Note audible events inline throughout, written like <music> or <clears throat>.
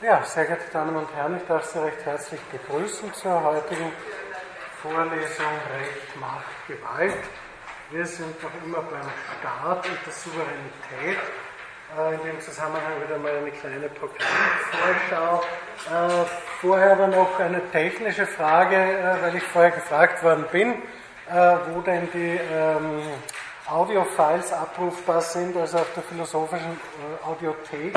Ja, sehr geehrte Damen und Herren, ich darf Sie recht herzlich begrüßen zur heutigen Vorlesung Recht, Macht, Gewalt. Wir sind noch immer beim Staat und der Souveränität. Äh, in dem Zusammenhang wieder mal eine kleine Programmvorschau. Äh, vorher aber noch eine technische Frage, äh, weil ich vorher gefragt worden bin, wo denn die ähm, Audiofiles abrufbar sind, also auf der philosophischen Audiothek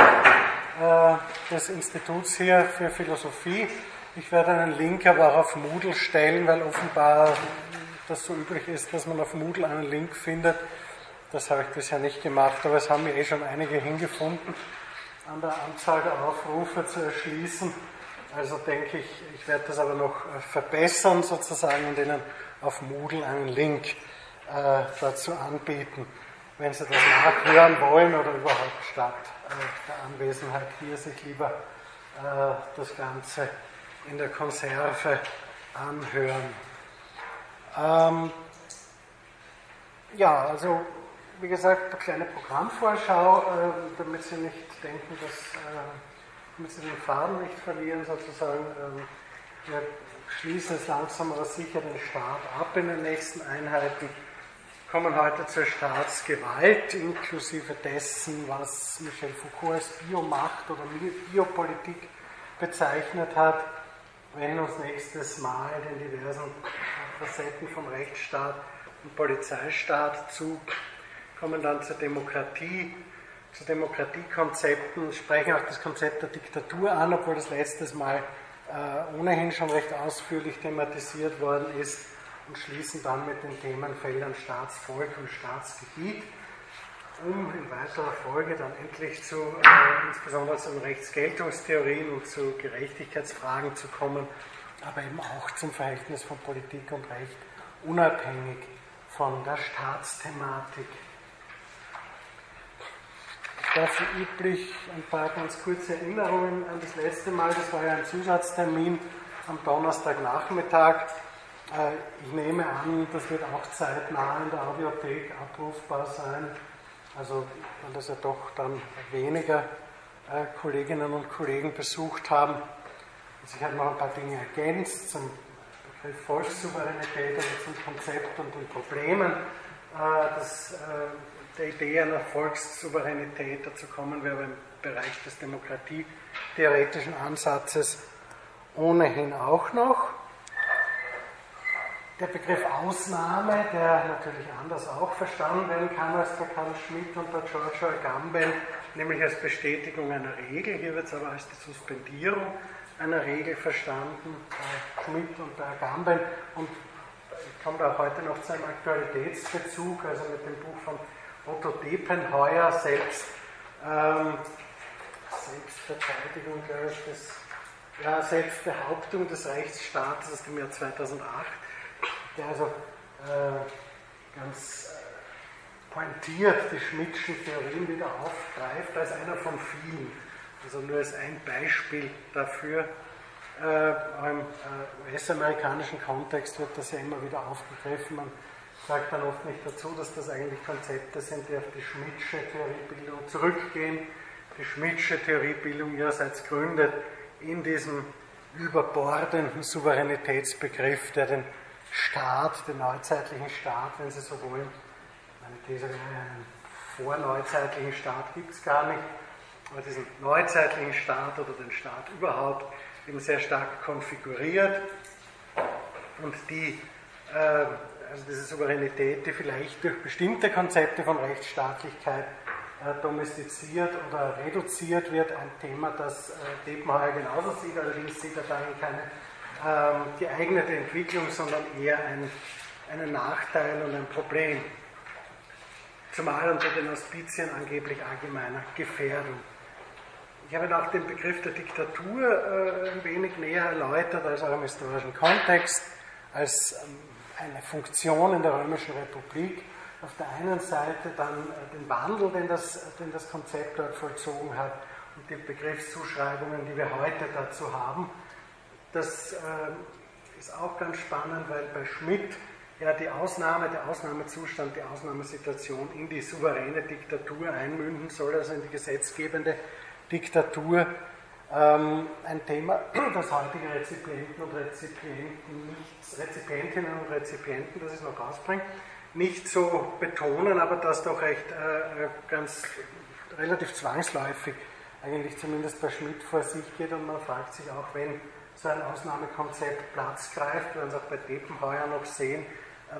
des Instituts hier für Philosophie. Ich werde einen Link aber auch auf Moodle stellen, weil offenbar das so üblich ist, dass man auf Moodle einen Link findet das habe ich bisher nicht gemacht, aber es haben mir eh schon einige hingefunden, an der Anzahl der Aufrufe zu erschließen. Also denke ich, ich werde das aber noch äh, verbessern sozusagen und Ihnen auf Moodle einen Link äh, dazu anbieten, wenn Sie das nachhören wollen oder überhaupt äh, der Anwesenheit hier sich lieber äh, das Ganze in der Konserve anhören. Ähm, ja, also wie gesagt, eine kleine Programmvorschau, äh, damit Sie nicht denken, dass, äh, damit Sie den Faden nicht verlieren, sozusagen. Ähm, wir schließen es langsam aber sicher den Staat ab in den nächsten Einheiten. Kommen heute zur Staatsgewalt, inklusive dessen, was Michel Foucault als Biomacht oder Biopolitik bezeichnet hat. Wenn uns nächstes Mal den diversen Facetten vom Rechtsstaat und Polizeistaat zu kommen dann zur Demokratie, zu Demokratiekonzepten, sprechen auch das Konzept der Diktatur an, obwohl das letztes Mal äh, ohnehin schon recht ausführlich thematisiert worden ist und schließen dann mit den Themenfeldern Staatsvolk und Staatsgebiet, um in weiterer Folge dann endlich zu, äh, insbesondere zu Rechtsgeltungstheorien und zu Gerechtigkeitsfragen zu kommen, aber eben auch zum Verhältnis von Politik und Recht unabhängig von der Staatsthematik dafür üblich ein paar ganz kurze Erinnerungen an das letzte Mal. Das war ja ein Zusatztermin am Donnerstagnachmittag. Äh, ich nehme an, das wird auch zeitnah in der Audiothek abrufbar sein. Also, weil das ja doch dann weniger äh, Kolleginnen und Kollegen besucht haben. Also ich habe noch ein paar Dinge ergänzt zum Begriff Volkssouveränität, also zum Konzept und den Problemen. Äh, das der Idee einer Volkssouveränität. Dazu kommen wir aber im Bereich des demokratietheoretischen Ansatzes ohnehin auch noch. Der Begriff Ausnahme, der natürlich anders auch verstanden werden kann als der Karl Schmidt und der Giorgio Agamben, nämlich als Bestätigung einer Regel. Hier wird es aber als die Suspendierung einer Regel verstanden, bei Schmidt und bei Agamben. Und ich komme da heute noch zu einem Aktualitätsbezug, also mit dem Buch von Otto Depenheuer selbst, ähm, Selbstverteidigung, glaube ich, des, ja, Selbstbehauptung des Rechtsstaates aus dem Jahr 2008, der also äh, ganz äh, pointiert die Schmidtschen Theorien wieder aufgreift, als einer von vielen. Also nur als ein Beispiel dafür. Äh, Im äh, US-amerikanischen Kontext wird das ja immer wieder aufgegriffen. Man sagt man oft nicht dazu, dass das eigentlich Konzepte sind, die auf die Schmidtsche Theoriebildung zurückgehen. Die Schmidtsche Theoriebildung ihrerseits gründet in diesem überbordenden Souveränitätsbegriff, der den Staat, den neuzeitlichen Staat, wenn Sie so wollen, meine These wäre, einen vorneuzeitlichen Staat gibt es gar nicht, aber diesen neuzeitlichen Staat oder den Staat überhaupt eben sehr stark konfiguriert. Und die äh, also diese Souveränität, die vielleicht durch bestimmte Konzepte von Rechtsstaatlichkeit äh, domestiziert oder reduziert wird, ein Thema, das äh, Depenheuer genauso sieht, allerdings sieht er darin keine ähm, geeignete Entwicklung, sondern eher ein, einen Nachteil und ein Problem. Zumal unter den Auspizien angeblich allgemeiner Gefährdung. Ich habe auch den Begriff der Diktatur äh, ein wenig näher erläutert, also auch im historischen Kontext, als ähm, eine Funktion in der Römischen Republik. Auf der einen Seite dann äh, den Wandel, den das, den das Konzept dort vollzogen hat und die Begriffszuschreibungen, die wir heute dazu haben. Das äh, ist auch ganz spannend, weil bei Schmidt ja die Ausnahme, der Ausnahmezustand, die Ausnahmesituation in die souveräne Diktatur einmünden soll, also in die gesetzgebende Diktatur. Ähm, ein Thema, <clears throat> das heutige Rezipienten und Rezipienten Rezipientinnen und Rezipienten, das ist noch ausbringt, nicht so betonen, aber das doch recht äh, ganz relativ zwangsläufig eigentlich zumindest bei Schmidt vor sich geht und man fragt sich auch, wenn so ein Ausnahmekonzept Platz greift, wir werden es auch bei Depenheuer noch sehen,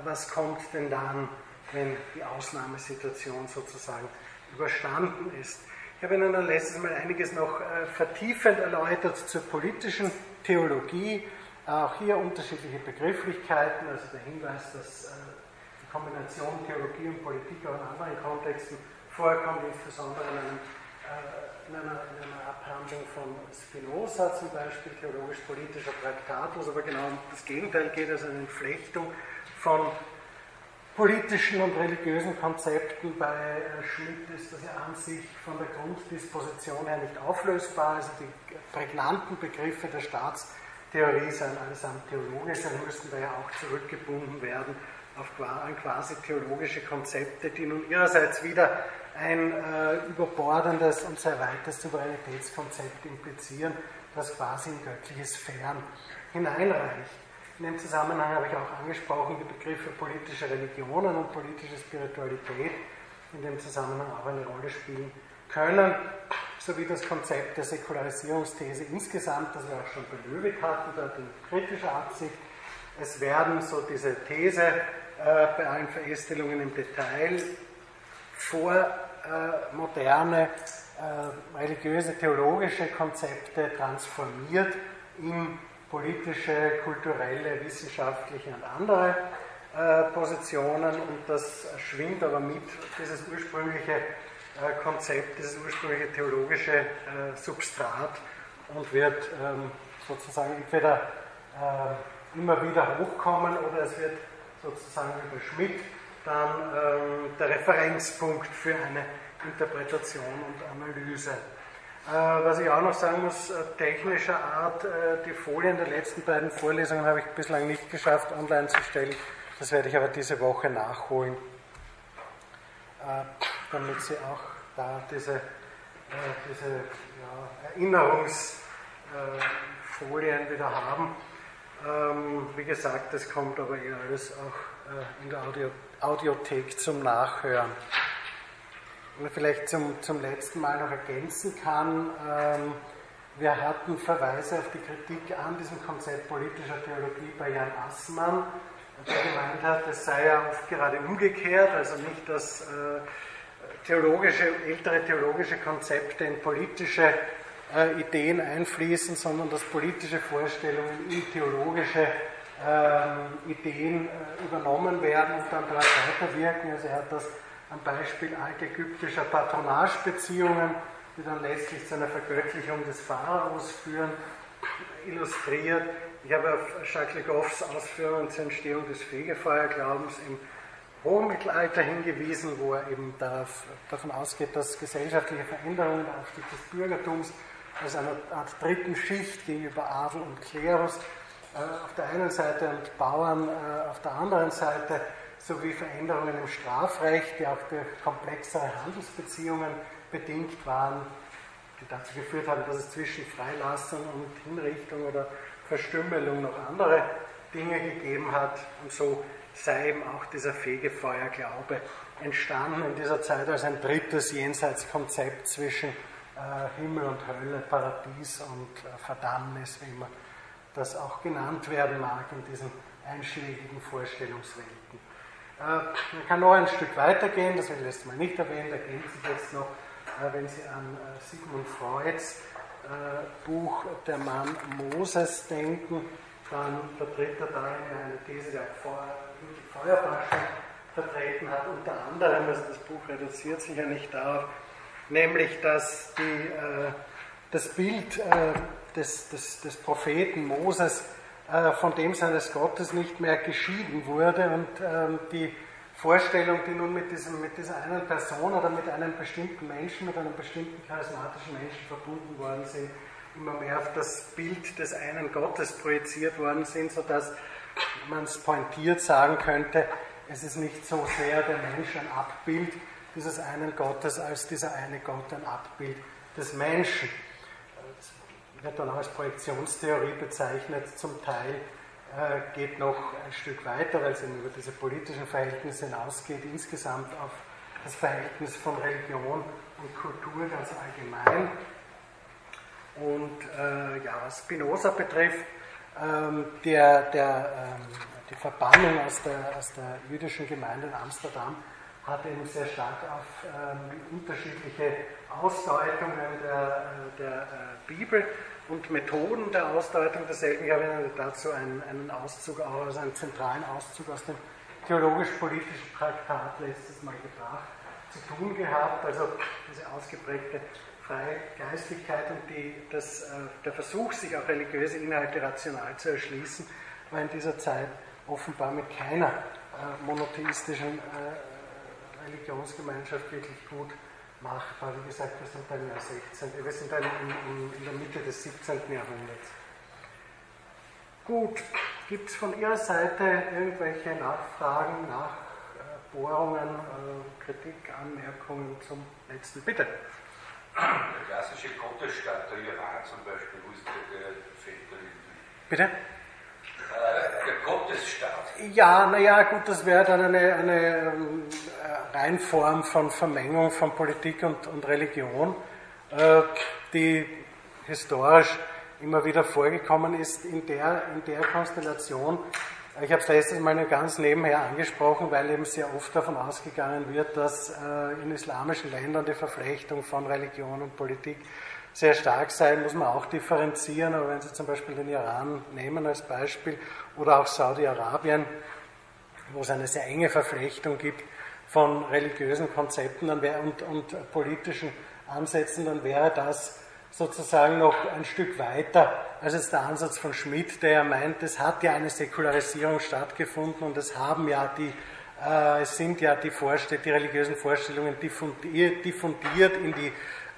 was kommt denn dann, wenn die Ausnahmesituation sozusagen überstanden ist. Ich habe Ihnen dann letztes Mal einiges noch äh, vertiefend erläutert zur politischen Theologie, auch hier unterschiedliche Begrifflichkeiten, also der Hinweis, dass äh, die Kombination Theologie und Politik auch in anderen Kontexten vorkommt, insbesondere in, einem, in, einer, in einer, Abhandlung von Spinoza zum Beispiel, theologisch-politischer Traktat, wo es aber genau um das Gegenteil geht, also eine Entflechtung von politischen und religiösen Konzepten. Bei äh, Schmidt ist das ja an sich von der Grunddisposition her nicht auflösbar, also die prägnanten Begriffe der Staatstheorie seien allesamt theologisch und müssten daher auch zurückgebunden werden auf quasi theologische Konzepte, die nun ihrerseits wieder ein äh, überbordendes und sehr weites Souveränitätskonzept implizieren, das quasi in göttliche Sphären hineinreicht. In dem Zusammenhang habe ich auch angesprochen die Begriffe politische Religionen und politische Spiritualität in dem Zusammenhang auch eine Rolle spielen können, sowie das Konzept der Säkularisierungsthese insgesamt, das wir auch schon bei Löwig hatten, dort in kritischer Absicht. Es werden so diese These äh, bei allen Verästelungen im Detail vor äh, moderne äh, religiöse, theologische Konzepte transformiert in politische, kulturelle, wissenschaftliche und andere äh, Positionen. Und das schwingt aber mit, dieses ursprüngliche äh, Konzept, dieses ursprüngliche theologische äh, Substrat und wird ähm, sozusagen entweder äh, immer wieder hochkommen oder es wird sozusagen über Schmidt dann ähm, der Referenzpunkt für eine Interpretation und Analyse. Äh, was ich auch noch sagen muss, äh, technischer Art, äh, die Folien der letzten beiden Vorlesungen habe ich bislang nicht geschafft, online zu stellen. Das werde ich aber diese Woche nachholen, damit Sie auch da diese, diese ja, Erinnerungsfolien wieder haben. Ähm, wie gesagt, das kommt aber eher alles auch in der Audio, Audiothek zum Nachhören. Vielleicht zum, zum letzten Mal noch ergänzen kann, ähm, wir hatten Verweise auf die Kritik an diesem Konzept politischer Theologie bei Jan Assmann, der gemeint hat, es sei ja oft gerade umgekehrt, also nicht, dass äh, theologische, ältere theologische Konzepte in politische äh, Ideen einfließen, sondern dass politische Vorstellungen in theologische äh, Ideen äh, übernommen werden und dann dort weiterwirken. Also er hat das am Beispiel altägyptischer Patronagebeziehungen, die dann letztlich zu einer Vergöttlichung des Pharaos führen, illustriert. Ich habe auf Jacques Le Goffs Ausführungen zur Entstehung des Fegefeuerglaubens im Hochmittelalter hingewiesen, wo er eben darauf, davon ausgeht, dass gesellschaftliche Veränderungen, der Aufstieg des Bürgertums als einer Art dritten Schicht gegenüber Adel und Klerus auf der einen Seite und Bauern äh, auf der anderen Seite sowie Veränderungen im Strafrecht, die auch durch komplexere Handelsbeziehungen bedingt waren, die dazu geführt haben, dass es zwischen Freilassung und Hinrichtung oder Verstümmelung noch andere Dinge gegeben hat. Und so sei eben auch dieser Fegefeuerglaube entstanden in dieser Zeit als ein drittes Jenseitskonzept zwischen äh, Himmel und Hölle, Paradies und äh, Verdammnis, wie immer das auch genannt werden mag in diesen einschlägigen Vorstellungswelten. Äh, man kann noch ein Stück weitergehen, das habe ich letztes Mal nicht erwähnt, ergänzt sich jetzt noch, äh, wenn Sie an äh, Sigmund Freuds Buch Der Mann Moses denken, dann vertritt er darin eine These, die auch Feuerbach vertreten hat, unter anderem, also das Buch reduziert sich ja nicht darauf, nämlich dass die, das Bild des, des, des Propheten Moses äh, von dem seines Gottes nicht mehr geschieden wurde und ähm, die Vorstellung, die nun mit, diesem, mit dieser einen Person oder mit einem bestimmten Menschen, mit einem bestimmten charismatischen Menschen verbunden worden sind, immer mehr auf das Bild des einen Gottes projiziert worden sind, sodass man es pointiert sagen könnte, es ist nicht so sehr der Mensch ein Abbild dieses einen Gottes, als dieser eine Gott ein Abbild des Menschen. Wird dann auch als Projektionstheorie bezeichnet, zum Teil äh, geht noch ein Stück weiter, weil es eben über diese politischen Verhältnisse hinausgeht, insgesamt auf das Verhältnis von Religion und Kultur ganz allgemein. Und äh, ja, was Spinoza betrifft, ähm, der, der, ähm, die Verbannung aus der, aus der jüdischen Gemeinde in Amsterdam hat eben sehr stark auf ähm, unterschiedliche Ausdeutungen der, äh, der äh, Bibel und Methoden der Ausdeutung derselben. Ich habe Ihnen dazu einen, einen Auszug, also einen zentralen Auszug aus dem theologisch-politischen Traktat letztes Mal gebracht, zu tun gehabt. Also diese ausgeprägte freie Geistlichkeit und die, das, äh, der Versuch, sich auch religiöse Inhalte rational zu erschließen, war in dieser Zeit offenbar mit keiner äh, monotheistischen äh, Religionsgemeinschaft wirklich gut machbar. Wie gesagt, wir sind dann im Jahr 16, wir sind dann in, in, der Mitte des 17. Jahrhunderts. Gut, gibt es von Ihrer Seite irgendwelche Nachfragen, Nachbohrungen, äh, Kritik, Anmerkungen zum letzten? Bitte. Der klassische Gottesstaat, der Iran zum Beispiel, wo ist der, da Bitte? Äh, der Gottesstaat. Ja, naja, gut, das wäre dann eine, eine ähm, Reinform von Vermengung von Politik und, und Religion, äh, die historisch immer wieder vorgekommen ist in der, in der Konstellation. Ich habe es letztes Mal nur ganz nebenher angesprochen, weil eben sehr oft davon ausgegangen wird, dass äh, in islamischen Ländern die Verflechtung von Religion und Politik sehr stark sei, muss man auch differenzieren. Aber wenn Sie zum Beispiel den Iran nehmen als Beispiel oder auch Saudi-Arabien, wo es eine sehr enge Verflechtung gibt, von religiösen Konzepten und, und politischen Ansätzen, dann wäre das sozusagen noch ein Stück weiter als jetzt der Ansatz von Schmidt, der ja meint, es hat ja eine Säkularisierung stattgefunden und es haben ja die, äh, es sind ja die, Vorstell die religiösen Vorstellungen diffundiert, diffundiert in die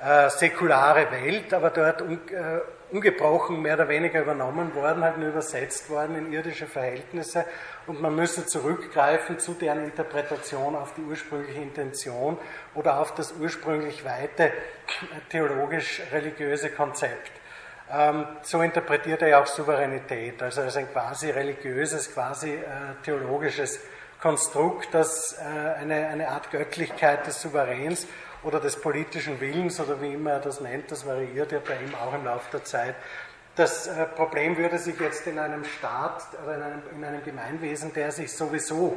äh, säkulare Welt, aber dort un, äh, ungebrochen mehr oder weniger übernommen worden, halt nur übersetzt worden in irdische Verhältnisse und man müsse zurückgreifen zu deren Interpretation auf die ursprüngliche Intention oder auf das ursprünglich weite theologisch-religiöse Konzept. Ähm, so interpretiert er ja auch Souveränität, also als ein quasi religiöses, quasi äh, theologisches Konstrukt, das äh, eine, eine Art Göttlichkeit des Souveräns oder des politischen Willens oder wie immer er das nennt, das variiert ja bei ihm auch im Laufe der Zeit, das äh, Problem würde sich jetzt in einem Staat oder in einem, in einem Gemeinwesen, der sich sowieso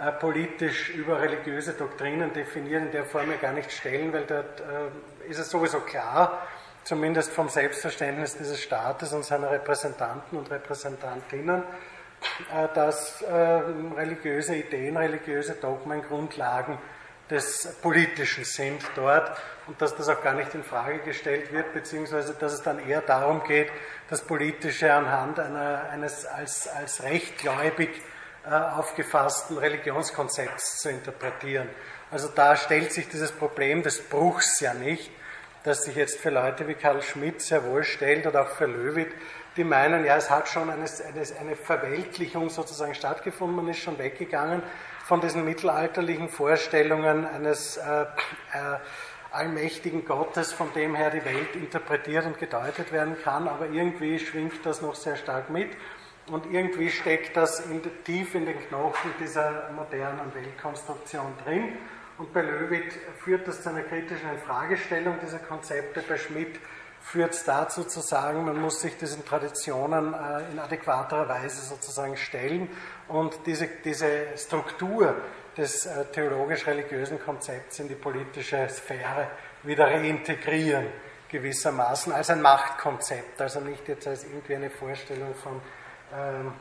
äh, politisch über religiöse Doktrinen definiert, in der Form ja gar nicht stellen, weil dort äh, ist es sowieso klar, zumindest vom Selbstverständnis dieses Staates und seiner Repräsentanten und Repräsentantinnen, dass religiöse Ideen, religiöse Dogmen Grundlagen des Politischen sind dort und dass das auch gar nicht in Frage gestellt wird, beziehungsweise dass es dann eher darum geht, das Politische anhand einer, eines als, als rechtgläubig äh, aufgefassten Religionskonzepts zu interpretieren. Also da stellt sich dieses Problem des Bruchs ja nicht, das sich jetzt für Leute wie Karl Schmidt sehr wohl stellt oder auch für Löwit, die meinen, ja, es hat schon eine, eine, eine Verweltlichung sozusagen stattgefunden, man ist schon weggegangen von diesen mittelalterlichen Vorstellungen eines äh, äh, allmächtigen Gottes, von dem her die Welt interpretiert und gedeutet werden kann, aber irgendwie schwingt das noch sehr stark mit und irgendwie steckt das in, tief in den Knochen dieser modernen Weltkonstruktion drin. Und bei Löwit führt das zu einer kritischen Infragestellung dieser Konzepte. Bei Schmidt führt es dazu zu sagen, man muss sich diesen Traditionen äh, in adäquaterer Weise sozusagen stellen und diese, diese Struktur des äh, theologisch-religiösen Konzepts in die politische Sphäre wieder reintegrieren, gewissermaßen, als ein Machtkonzept, also nicht jetzt als irgendwie eine Vorstellung von, ähm,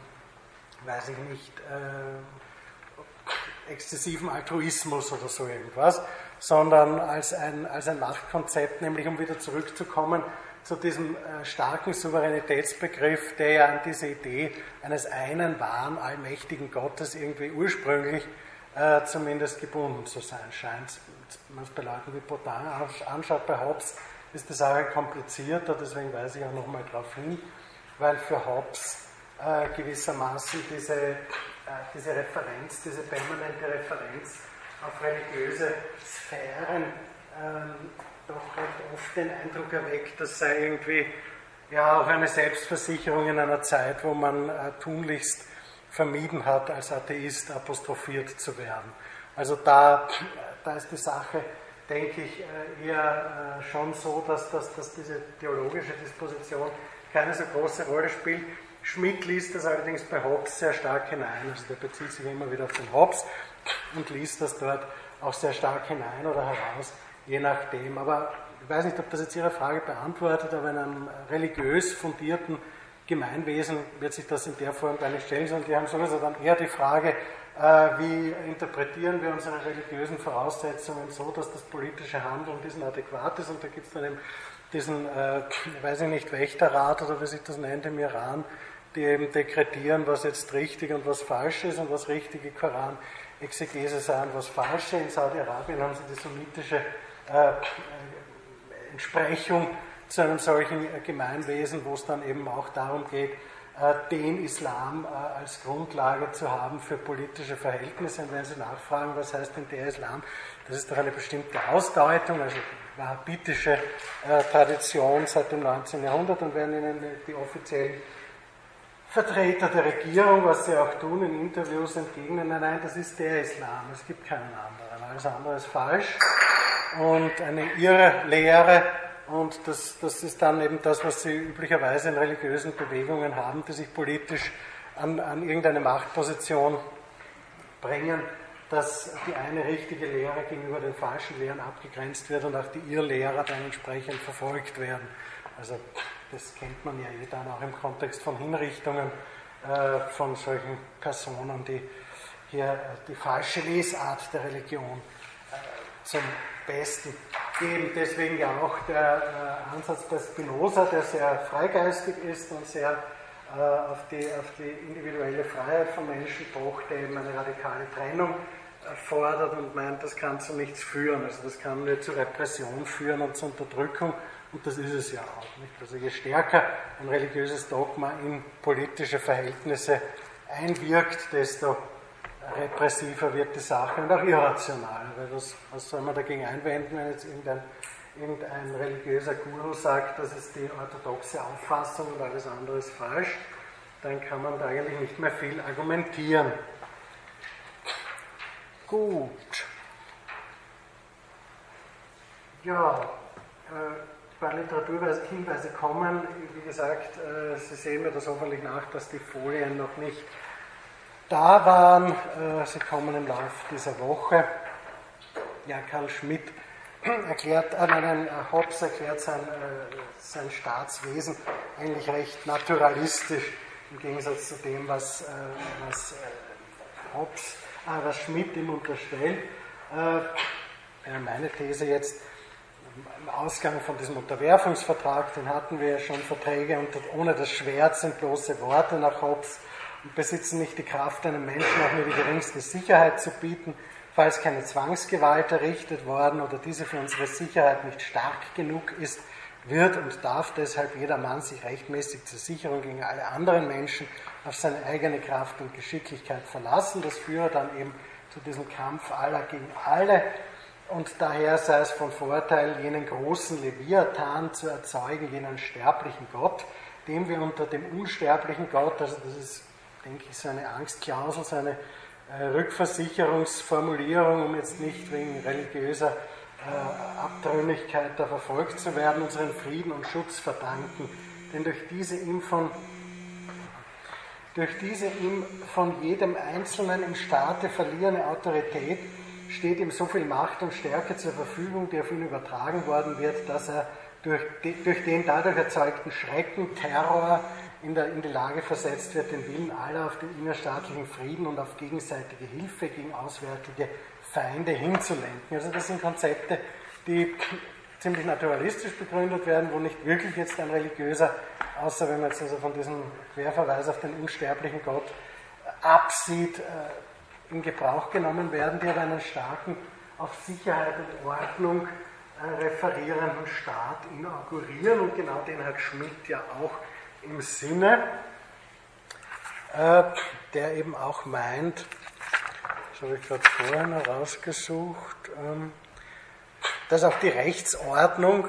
weiß ich nicht, äh, exzessiven Altruismus oder so irgendwas, sondern als ein, als ein Machtkonzept, nämlich um wieder zurückzukommen zu diesem äh, starken Souveränitätsbegriff, der ja an diese Idee eines einen wahren, allmächtigen Gottes irgendwie ursprünglich äh, zumindest gebunden zu sein scheint. Wenn man es bei Leuten wie Botin anschaut, bei Hobbes ist die Sache komplizierter, deswegen weise ich auch nochmal darauf hin, weil für Hobbes äh, gewissermaßen diese, äh, diese Referenz, diese permanente Referenz auf religiöse Sphären ähm, doch recht oft den Eindruck erweckt, das sei irgendwie ja auch eine Selbstversicherung in einer Zeit, wo man äh, tunlichst vermieden hat, als Atheist apostrophiert zu werden. Also da, da ist die Sache, denke ich, äh, eher äh, schon so, dass, dass, dass diese theologische Disposition keine so große Rolle spielt. Schmidt liest das allerdings bei Hobbes sehr stark hinein. Also der bezieht sich immer wieder auf den Hobbes und liest das dort auch sehr stark hinein oder heraus, je nachdem. Aber ich weiß nicht, ob das jetzt Ihre Frage beantwortet, aber in einem religiös fundierten Gemeinwesen wird sich das in der Form gar nicht stellen, sondern die haben sowieso dann eher die Frage, äh, wie interpretieren wir unsere religiösen Voraussetzungen so, dass das politische Handeln diesen adäquat ist. Und da gibt es dann eben diesen, äh, weiß ich nicht, Wächterrat oder wie sich das nennt im Iran, die eben dekretieren, was jetzt richtig und was falsch ist und was richtige Koran-Exegese sei und was falsche. In Saudi-Arabien haben sie die sunnitische äh, Entsprechung zu einem solchen Gemeinwesen, wo es dann eben auch darum geht, äh, den Islam äh, als Grundlage zu haben für politische Verhältnisse. Und wenn Sie nachfragen, was heißt denn der Islam, das ist doch eine bestimmte Ausdeutung, also wahhabitische äh, Tradition seit dem 19. Jahrhundert und werden Ihnen die offiziellen Vertreter der Regierung, was sie auch tun in Interviews, entgegnen, nein, nein, das ist der Islam, es gibt keinen anderen, alles andere ist falsch und eine irre Lehre und das, das ist dann eben das, was sie üblicherweise in religiösen Bewegungen haben, die sich politisch an, an irgendeine Machtposition bringen, dass die eine richtige Lehre gegenüber den falschen Lehren abgegrenzt wird und auch die Irrlehrer dann entsprechend verfolgt werden. Also das kennt man ja eh dann auch im Kontext von Hinrichtungen äh, von solchen Personen, die hier äh, die falsche Lesart der Religion äh, zum Besten geben. Deswegen ja auch der äh, Ansatz bei Spinoza, der sehr freigeistig ist und sehr äh, auf, die, auf die individuelle Freiheit von Menschen pocht, der eben eine radikale Trennung fordert und meint, das kann zu nichts führen. Also das kann nur zu Repression führen und zu Unterdrückung. Und das ist es ja auch nicht. Also je stärker ein religiöses Dogma in politische Verhältnisse einwirkt, desto repressiver wird die Sache und auch irrational. Weil was, was soll man dagegen einwenden, wenn jetzt irgendein, irgendein religiöser Guru sagt, das ist die orthodoxe Auffassung und alles andere ist falsch, dann kann man da eigentlich nicht mehr viel argumentieren. Gut. Ja, äh, bei Literaturhinweise kommen, wie gesagt, äh, Sie sehen mir das hoffentlich nach, dass die Folien noch nicht da waren. Äh, sie kommen im Laufe dieser Woche. Ja, Karl Schmidt <clears throat> erklärt, äh, nein, Hobbes erklärt sein, äh, sein Staatswesen eigentlich recht naturalistisch im Gegensatz zu dem, was, äh, was äh, Hobbes, äh, was Schmidt ihm unterstellt. Äh, meine These jetzt, im Ausgang von diesem Unterwerfungsvertrag, den hatten wir ja schon, Verträge und ohne das Schwert sind bloße Worte nach Hobbes besitzen nicht die Kraft, einem Menschen auch nur die geringste Sicherheit zu bieten, falls keine Zwangsgewalt errichtet worden oder diese für unsere Sicherheit nicht stark genug ist, wird und darf deshalb jeder Mann sich rechtmäßig zur Sicherung gegen alle anderen Menschen auf seine eigene Kraft und Geschicklichkeit verlassen. Das führe dann eben zu diesem Kampf aller gegen alle. Und daher sei es von Vorteil, jenen großen Leviathan zu erzeugen, jenen sterblichen Gott, dem wir unter dem unsterblichen Gott, also das ist denke ich, so eine Angstklausel, so eine äh, Rückversicherungsformulierung, um jetzt nicht wegen religiöser äh, Abtrünnigkeit da verfolgt zu werden, unseren Frieden und Schutz verdanken. Denn durch diese ihm von durch diese ihm von jedem Einzelnen im Staate verlierene Autorität steht ihm so viel Macht und Stärke zur Verfügung, die auf ihn übertragen worden wird, dass er durch, durch den dadurch erzeugten Schrecken, Terror, in, der, in die Lage versetzt wird, den Willen aller auf den innerstaatlichen Frieden und auf gegenseitige Hilfe gegen auswärtige Feinde hinzulenken. Also das sind Konzepte, die ziemlich naturalistisch begründet werden, wo nicht wirklich jetzt ein religiöser, außer wenn man jetzt also von diesem Querverweis auf den unsterblichen Gott absieht, äh, in Gebrauch genommen werden, die aber einen starken, auf Sicherheit und Ordnung äh, referierenden Staat inaugurieren und genau den hat Schmidt ja auch im Sinne, äh, der eben auch meint, das habe ich gerade vorhin herausgesucht, ähm, dass auch die Rechtsordnung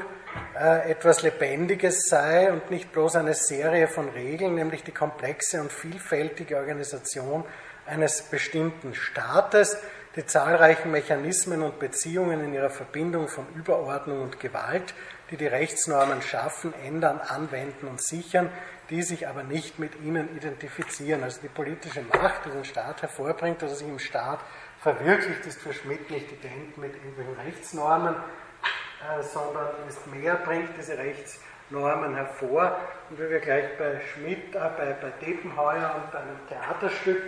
äh, etwas Lebendiges sei und nicht bloß eine Serie von Regeln, nämlich die komplexe und vielfältige Organisation eines bestimmten Staates, die zahlreichen Mechanismen und Beziehungen in ihrer Verbindung von Überordnung und Gewalt, die die Rechtsnormen schaffen, ändern, anwenden und sichern, die sich aber nicht mit ihnen identifizieren. Also die politische Macht, die den Staat hervorbringt, dass er sich im Staat verwirklicht, ist für Schmidt nicht ident mit irgendwelchen Rechtsnormen, äh, sondern ist mehr, bringt diese Rechtsnormen hervor. Und wie wir gleich bei Schmidt, äh, bei, bei Depenheuer und einem Theaterstück,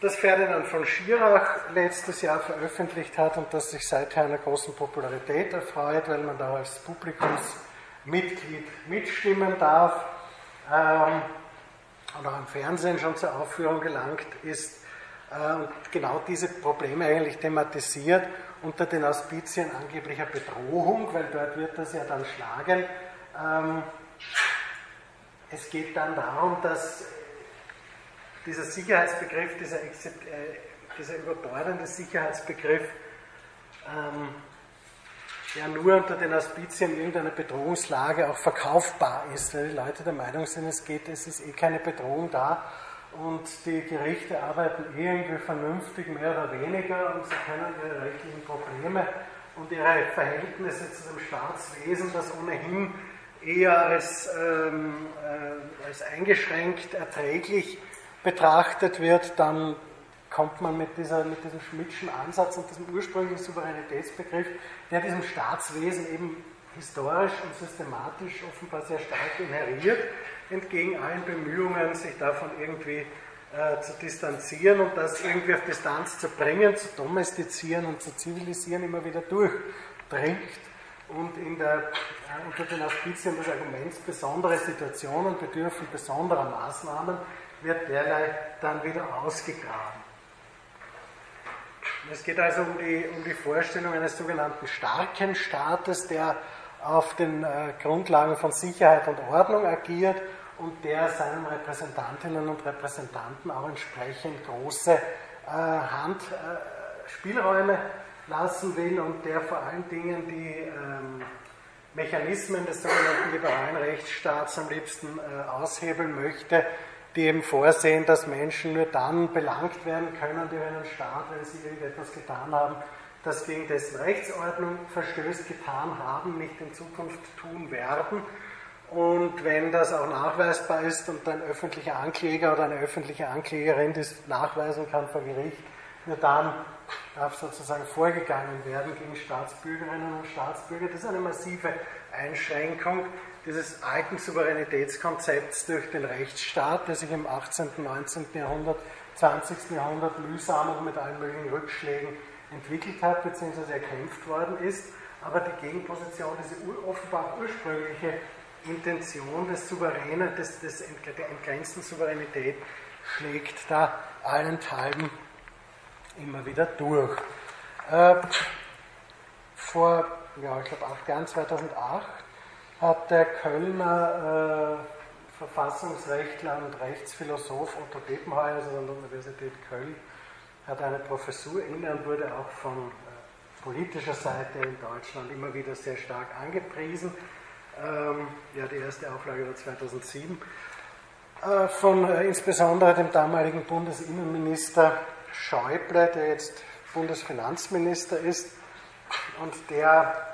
das Ferdinand von Schirach letztes Jahr veröffentlicht hat und das sich seither einer großen Popularität erfreut, weil man da als Publikumsmitglied mitstimmen darf ähm, und auch im Fernsehen schon zur Aufführung gelangt ist äh, und genau diese Probleme eigentlich thematisiert unter den Auspizien angeblicher Bedrohung, weil dort wird das ja dann schlagen. Ähm, es geht dann darum, dass dieser Sicherheitsbegriff, dieser, äh, dieser überbordende Sicherheitsbegriff, ähm, ja nur unter den Auspizien irgendeiner Bedrohungslage auch verkaufbar ist, weil die Leute der Meinung sind, es geht, es ist eh keine Bedrohung da. Und die Gerichte arbeiten irgendwie vernünftig, mehr oder weniger, und sie können ihre rechtlichen Probleme und ihre Verhältnisse zu dem Staatswesen, das ohnehin eher als, ähm, äh, als eingeschränkt erträglich betrachtet wird, dann kommt man mit, dieser, mit diesem Schmidtschen Ansatz und diesem ursprünglichen Souveränitätsbegriff, der diesem Staatswesen eben historisch und systematisch offenbar sehr stark inheriert, entgegen allen Bemühungen, sich davon irgendwie äh, zu distanzieren und das irgendwie auf Distanz zu bringen, zu domestizieren und zu zivilisieren, immer wieder durchdringt und der, äh, unter den Auspizien des Arguments besondere Situationen bedürfen besonderer Maßnahmen, wird derlei dann wieder ausgegraben. Es geht also um die, um die Vorstellung eines sogenannten starken Staates, der auf den äh, Grundlagen von Sicherheit und Ordnung agiert und der seinen Repräsentantinnen und Repräsentanten auch entsprechend große äh, Handspielräume äh, lassen will und der vor allen Dingen die ähm, Mechanismen des sogenannten liberalen Rechtsstaats am liebsten äh, aushebeln möchte, die eben vorsehen, dass Menschen nur dann belangt werden können durch einen Staat, wenn sie irgendetwas getan haben, das gegen dessen Rechtsordnung verstößt, getan haben, nicht in Zukunft tun werden. Und wenn das auch nachweisbar ist und ein öffentlicher Ankläger oder eine öffentliche Anklägerin das nachweisen kann vor Gericht, nur dann darf sozusagen vorgegangen werden gegen Staatsbürgerinnen und Staatsbürger. Das ist eine massive Einschränkung dieses alten Souveränitätskonzepts durch den Rechtsstaat, der sich im 18., 19. Jahrhundert, 20. Jahrhundert mühsam und mit allen möglichen Rückschlägen entwickelt hat bzw. erkämpft worden ist. Aber die Gegenposition, diese offenbar ursprüngliche Intention des Souveränen, des, des, der entgrenzten Souveränität, schlägt da allenthalben immer wieder durch. Äh, vor, ja, ich glaube, acht Jahren, 2008, hat der Kölner äh, Verfassungsrechtler und Rechtsphilosoph Otto Depenheuer, also an der Universität Köln, hat eine Professur inne und wurde auch von äh, politischer Seite in Deutschland immer wieder sehr stark angepriesen. Ähm, ja, die erste Auflage war 2007. Äh, von äh, insbesondere dem damaligen Bundesinnenminister Schäuble, der jetzt Bundesfinanzminister ist und der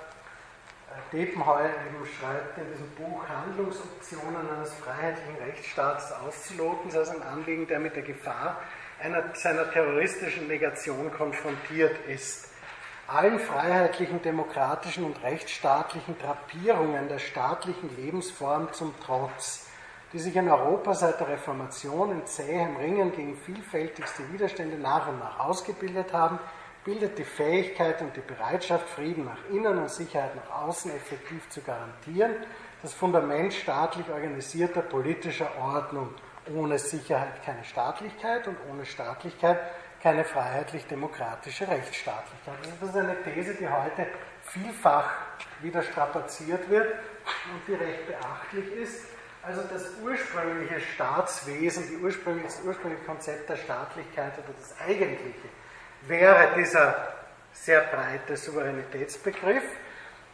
Depenheuer eben schreibt in diesem Buch Handlungsoptionen eines freiheitlichen Rechtsstaats auszuloten. Das ist ein Anliegen, der mit der Gefahr einer, seiner terroristischen Negation konfrontiert ist. Allen freiheitlichen, demokratischen und rechtsstaatlichen Drapierungen der staatlichen Lebensform zum Trotz, die sich in Europa seit der Reformation in zähem Ringen gegen vielfältigste Widerstände nach und nach ausgebildet haben, bildet die Fähigkeit und die Bereitschaft, Frieden nach innen und Sicherheit nach außen effektiv zu garantieren, das Fundament staatlich organisierter politischer Ordnung. Ohne Sicherheit keine Staatlichkeit und ohne Staatlichkeit keine freiheitlich-demokratische Rechtsstaatlichkeit. Also das ist eine These, die heute vielfach wieder strapaziert wird und die recht beachtlich ist. Also das ursprüngliche Staatswesen, das ursprüngliche Konzept der Staatlichkeit oder das eigentliche wäre dieser sehr breite Souveränitätsbegriff,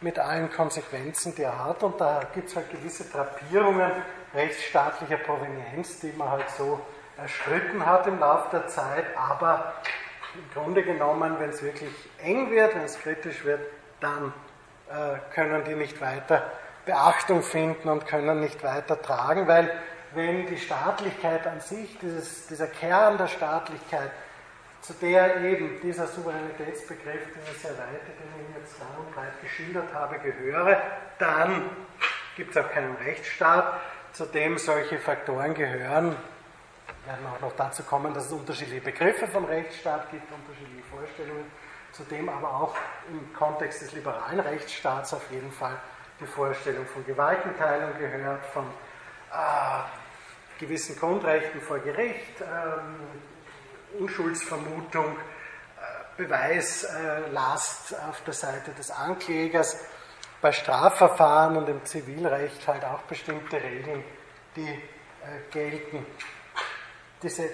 mit allen Konsequenzen, die er hat. Und da gibt es halt gewisse Drapierungen rechtsstaatlicher Provenienz, die man halt so erschritten hat im Laufe der Zeit. Aber im Grunde genommen, wenn es wirklich eng wird, wenn es kritisch wird, dann äh, können die nicht weiter Beachtung finden und können nicht weiter tragen, weil wenn die Staatlichkeit an sich, dieses, dieser Kern der Staatlichkeit, zu der eben dieser Souveränitätsbegriff, dieser sehr weite, den ich jetzt lang und breit geschildert habe, gehöre, dann gibt es auch keinen Rechtsstaat, zu dem solche Faktoren gehören. Wir werden auch noch dazu kommen, dass es unterschiedliche Begriffe vom Rechtsstaat gibt, unterschiedliche Vorstellungen, zu dem aber auch im Kontext des liberalen Rechtsstaats auf jeden Fall die Vorstellung von Gewaltenteilung gehört, von äh, gewissen Grundrechten vor Gericht, ähm, Unschuldsvermutung, äh, Beweislast auf der Seite des Anklägers, bei Strafverfahren und im Zivilrecht halt auch bestimmte Regeln, die äh, gelten. Diese,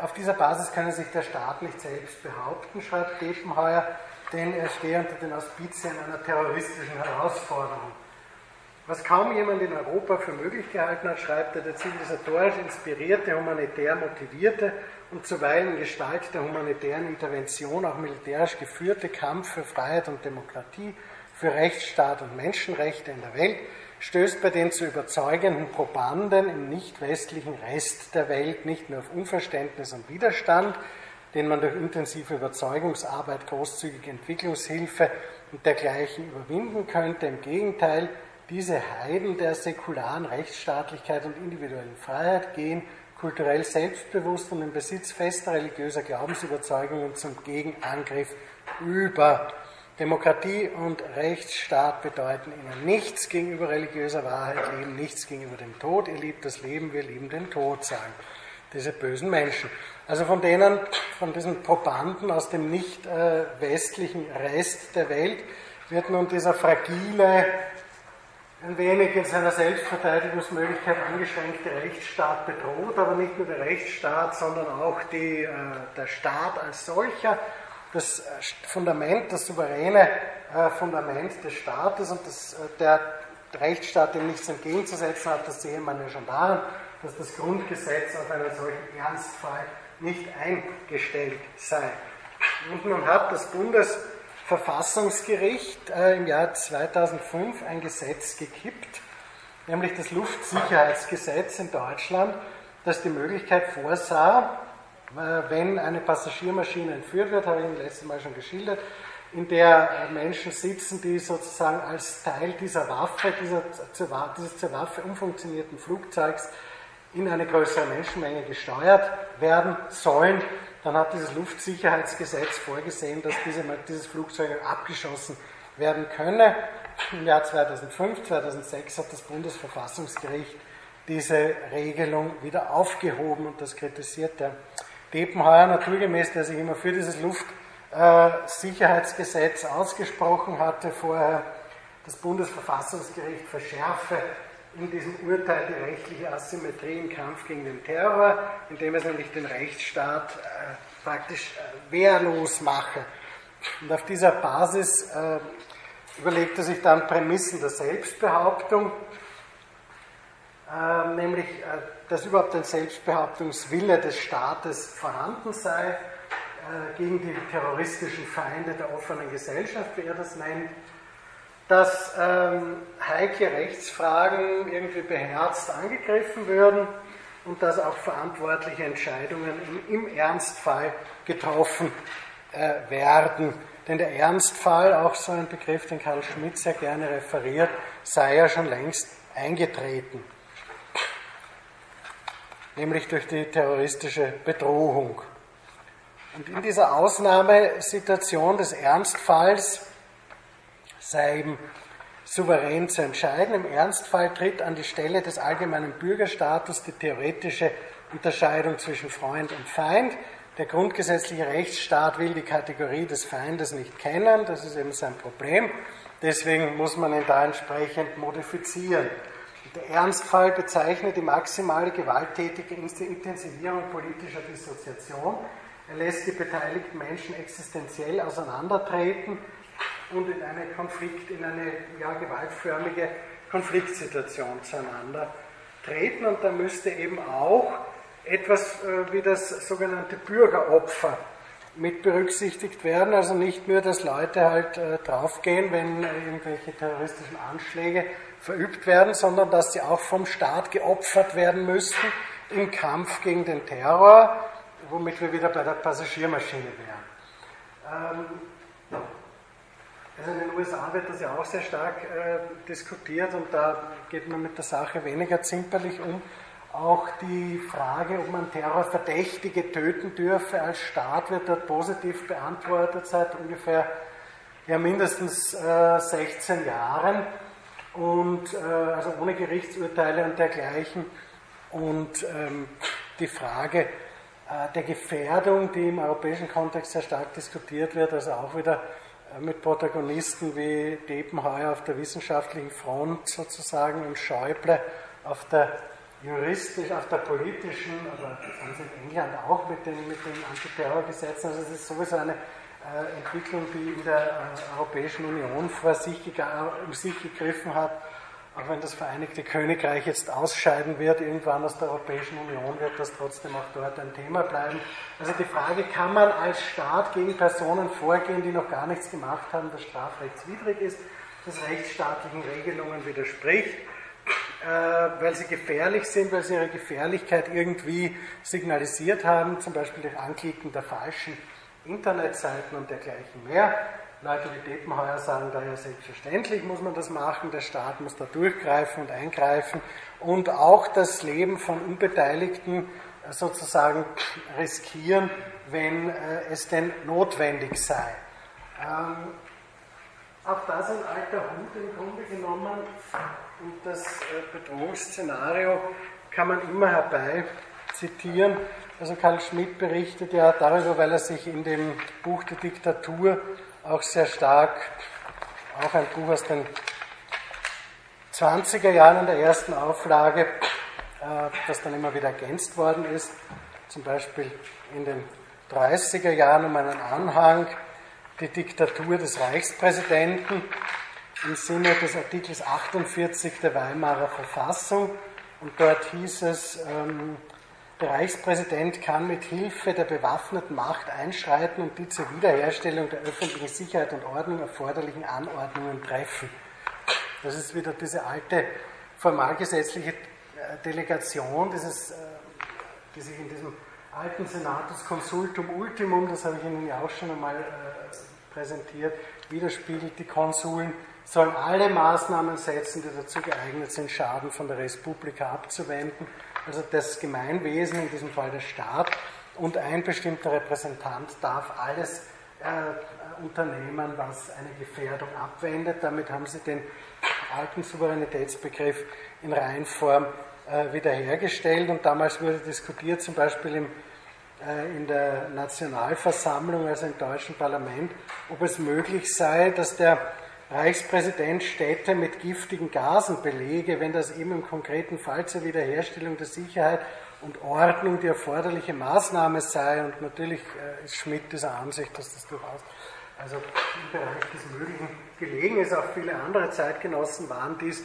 auf dieser Basis kann sich der Staat nicht selbst behaupten, schreibt Depenheuer, denn er stehe unter den Auspizien einer terroristischen Herausforderung. Was kaum jemand in Europa für möglich gehalten hat, schreibt er, der zivilisatorisch inspirierte, humanitär motivierte und zuweilen in Gestalt der humanitären Intervention auch militärisch geführte Kampf für Freiheit und Demokratie, für Rechtsstaat und Menschenrechte in der Welt stößt bei den zu überzeugenden Probanden im nicht westlichen Rest der Welt nicht nur auf Unverständnis und Widerstand, den man durch intensive Überzeugungsarbeit, großzügige Entwicklungshilfe und dergleichen überwinden könnte. Im Gegenteil, diese Heiden der säkularen Rechtsstaatlichkeit und individuellen Freiheit gehen kulturell selbstbewusst und im Besitz fester religiöser Glaubensüberzeugungen zum Gegenangriff über. Demokratie und Rechtsstaat bedeuten ihnen nichts gegenüber religiöser Wahrheit, leben nichts gegenüber dem Tod. Ihr liebt das Leben, wir lieben den Tod, sagen diese bösen Menschen. Also von denen, von diesen Probanden aus dem nicht äh, westlichen Rest der Welt wird nun dieser fragile, ein wenig in seiner Selbstverteidigungsmöglichkeit eingeschränkte Rechtsstaat bedroht, aber nicht nur der Rechtsstaat, sondern auch die, äh, der Staat als solcher, das äh, Fundament, das souveräne äh, Fundament des Staates und das, der Rechtsstaat, dem nichts entgegenzusetzen hat, das sehen wir ja schon daran, dass das Grundgesetz auf einen solchen Ernstfall nicht eingestellt sei. Und nun hat das Bundesverfassungsgericht äh, im Jahr 2005 ein Gesetz gekippt, nämlich das Luftsicherheitsgesetz in Deutschland, das die Möglichkeit vorsah, äh, wenn eine Passagiermaschine entführt wird, habe ich Ihnen letztes Mal schon geschildert, in der Menschen sitzen, die sozusagen als Teil dieser Waffe, dieser, dieses zur Waffe umfunktionierten Flugzeugs in eine größere Menschenmenge gesteuert werden sollen, dann hat dieses Luftsicherheitsgesetz vorgesehen, dass diese, dieses Flugzeug abgeschossen werden könne. Im Jahr 2005, 2006 hat das Bundesverfassungsgericht diese Regelung wieder aufgehoben und das kritisiert der Depenheuer naturgemäß, der sich immer für dieses Luftsicherheitsgesetz ausgesprochen hatte, vorher das Bundesverfassungsgericht verschärfe in diesem Urteil die rechtliche Asymmetrie im Kampf gegen den Terror, indem es nämlich den Rechtsstaat äh, praktisch äh, wehrlos mache. Und auf dieser Basis äh, überlegt er sich dann Prämissen der Selbstbehauptung, äh, nämlich, äh, dass überhaupt ein Selbstbehauptungswille des Staates vorhanden sei äh, gegen die terroristischen Feinde der offenen Gesellschaft, wie er das nennt dass ähm, heikle Rechtsfragen irgendwie beherzt angegriffen würden und dass auch verantwortliche Entscheidungen im, im Ernstfall getroffen äh, werden. Denn der Ernstfall, auch so ein Begriff, den Karl Schmidt sehr gerne referiert, sei ja schon längst eingetreten. Nämlich durch die terroristische Bedrohung. Und in dieser Ausnahmesituation des Ernstfalls sei eben souverän zu entscheiden. Im Ernstfall tritt an die Stelle des allgemeinen Bürgerstatus die theoretische Unterscheidung zwischen Freund und Feind. Der grundgesetzliche Rechtsstaat will die Kategorie des Feindes nicht kennen, das ist eben sein Problem. Deswegen muss man ihn da entsprechend modifizieren. Der Ernstfall bezeichnet die maximale gewalttätige Intensivierung politischer Dissoziation. Er lässt die beteiligten Menschen existenziell auseinandertreten und in eine Konflikt, in eine ja, gewaltförmige Konfliktsituation zueinander treten. Und da müsste eben auch etwas äh, wie das sogenannte Bürgeropfer mit berücksichtigt werden. Also nicht nur, dass Leute halt äh, draufgehen, wenn äh, irgendwelche terroristischen Anschläge verübt werden, sondern dass sie auch vom Staat geopfert werden müssten im Kampf gegen den Terror, womit wir wieder bei der Passagiermaschine wären. Ähm, also in den USA wird das ja auch sehr stark äh, diskutiert und da geht man mit der Sache weniger zimperlich um. Auch die Frage, ob man Terrorverdächtige töten dürfe als Staat, wird dort positiv beantwortet seit ungefähr ja, mindestens äh, 16 Jahren und äh, also ohne Gerichtsurteile und dergleichen. Und ähm, die Frage äh, der Gefährdung, die im europäischen Kontext sehr stark diskutiert wird, also auch wieder mit Protagonisten wie Depenheuer auf der wissenschaftlichen Front sozusagen und Schäuble auf der juristisch, auf der politischen, aber das haben in England auch mit den, mit den Antiterrorgesetzen. Also es ist sowieso eine äh, Entwicklung, die in der äh, Europäischen Union vor sich, um sich gegriffen hat. Auch wenn das Vereinigte Königreich jetzt ausscheiden wird, irgendwann aus der Europäischen Union, wird das trotzdem auch dort ein Thema bleiben. Also die Frage, kann man als Staat gegen Personen vorgehen, die noch gar nichts gemacht haben, das strafrechtswidrig ist, das rechtsstaatlichen Regelungen widerspricht? Äh, weil sie gefährlich sind, weil sie ihre Gefährlichkeit irgendwie signalisiert haben, zum Beispiel durch Anklicken der falschen Internetseiten und dergleichen mehr. Leute wie Deppenheuer sagen da ja selbstverständlich muss man das machen, der Staat muss da durchgreifen und eingreifen und auch das Leben von Unbeteiligten sozusagen riskieren, wenn äh, es denn notwendig sei. Ähm, auch das ein alter Hut im Grunde genommen. Und das äh, Bedrohungsszenario kann man immer herbei zitieren. Also Karl Schmidt berichtet ja darüber, weil er sich in dem Buch Die Diktatur auch sehr stark, auch ein Buch aus den 20er Jahren in der ersten Auflage, äh, das dann immer wieder ergänzt worden ist, zum Beispiel in den 30er Jahren um einen Anhang, die Diktatur des Reichspräsidenten, im Sinne des Artikels 48 der Weimarer Verfassung. Und dort hieß es, ähm, der Reichspräsident kann mit Hilfe der bewaffneten Macht einschreiten und die zur Wiederherstellung der öffentlichen Sicherheit und Ordnung erforderlichen Anordnungen treffen. Das ist wieder diese alte formalgesetzliche äh, Delegation, dieses, äh, die sich in diesem alten Senatus Consultum Ultimum, das habe ich Ihnen ja auch schon einmal äh, präsentiert, widerspiegelt die Konsuln sollen alle Maßnahmen setzen, die dazu geeignet sind, Schaden von der Respublika abzuwenden. Also das Gemeinwesen, in diesem Fall der Staat, und ein bestimmter Repräsentant darf alles äh, unternehmen, was eine Gefährdung abwendet. Damit haben sie den alten Souveränitätsbegriff in Reihenform äh, wiederhergestellt. Und damals wurde diskutiert, zum Beispiel im, äh, in der Nationalversammlung, also im deutschen Parlament, ob es möglich sei, dass der Reichspräsident Städte mit giftigen Gasen belege, wenn das eben im konkreten Fall zur Wiederherstellung der Sicherheit und Ordnung die erforderliche Maßnahme sei. Und natürlich äh, ist Schmidt dieser Ansicht, dass das durchaus also im Bereich des Möglichen gelegen ist. Auch viele andere Zeitgenossen waren dies.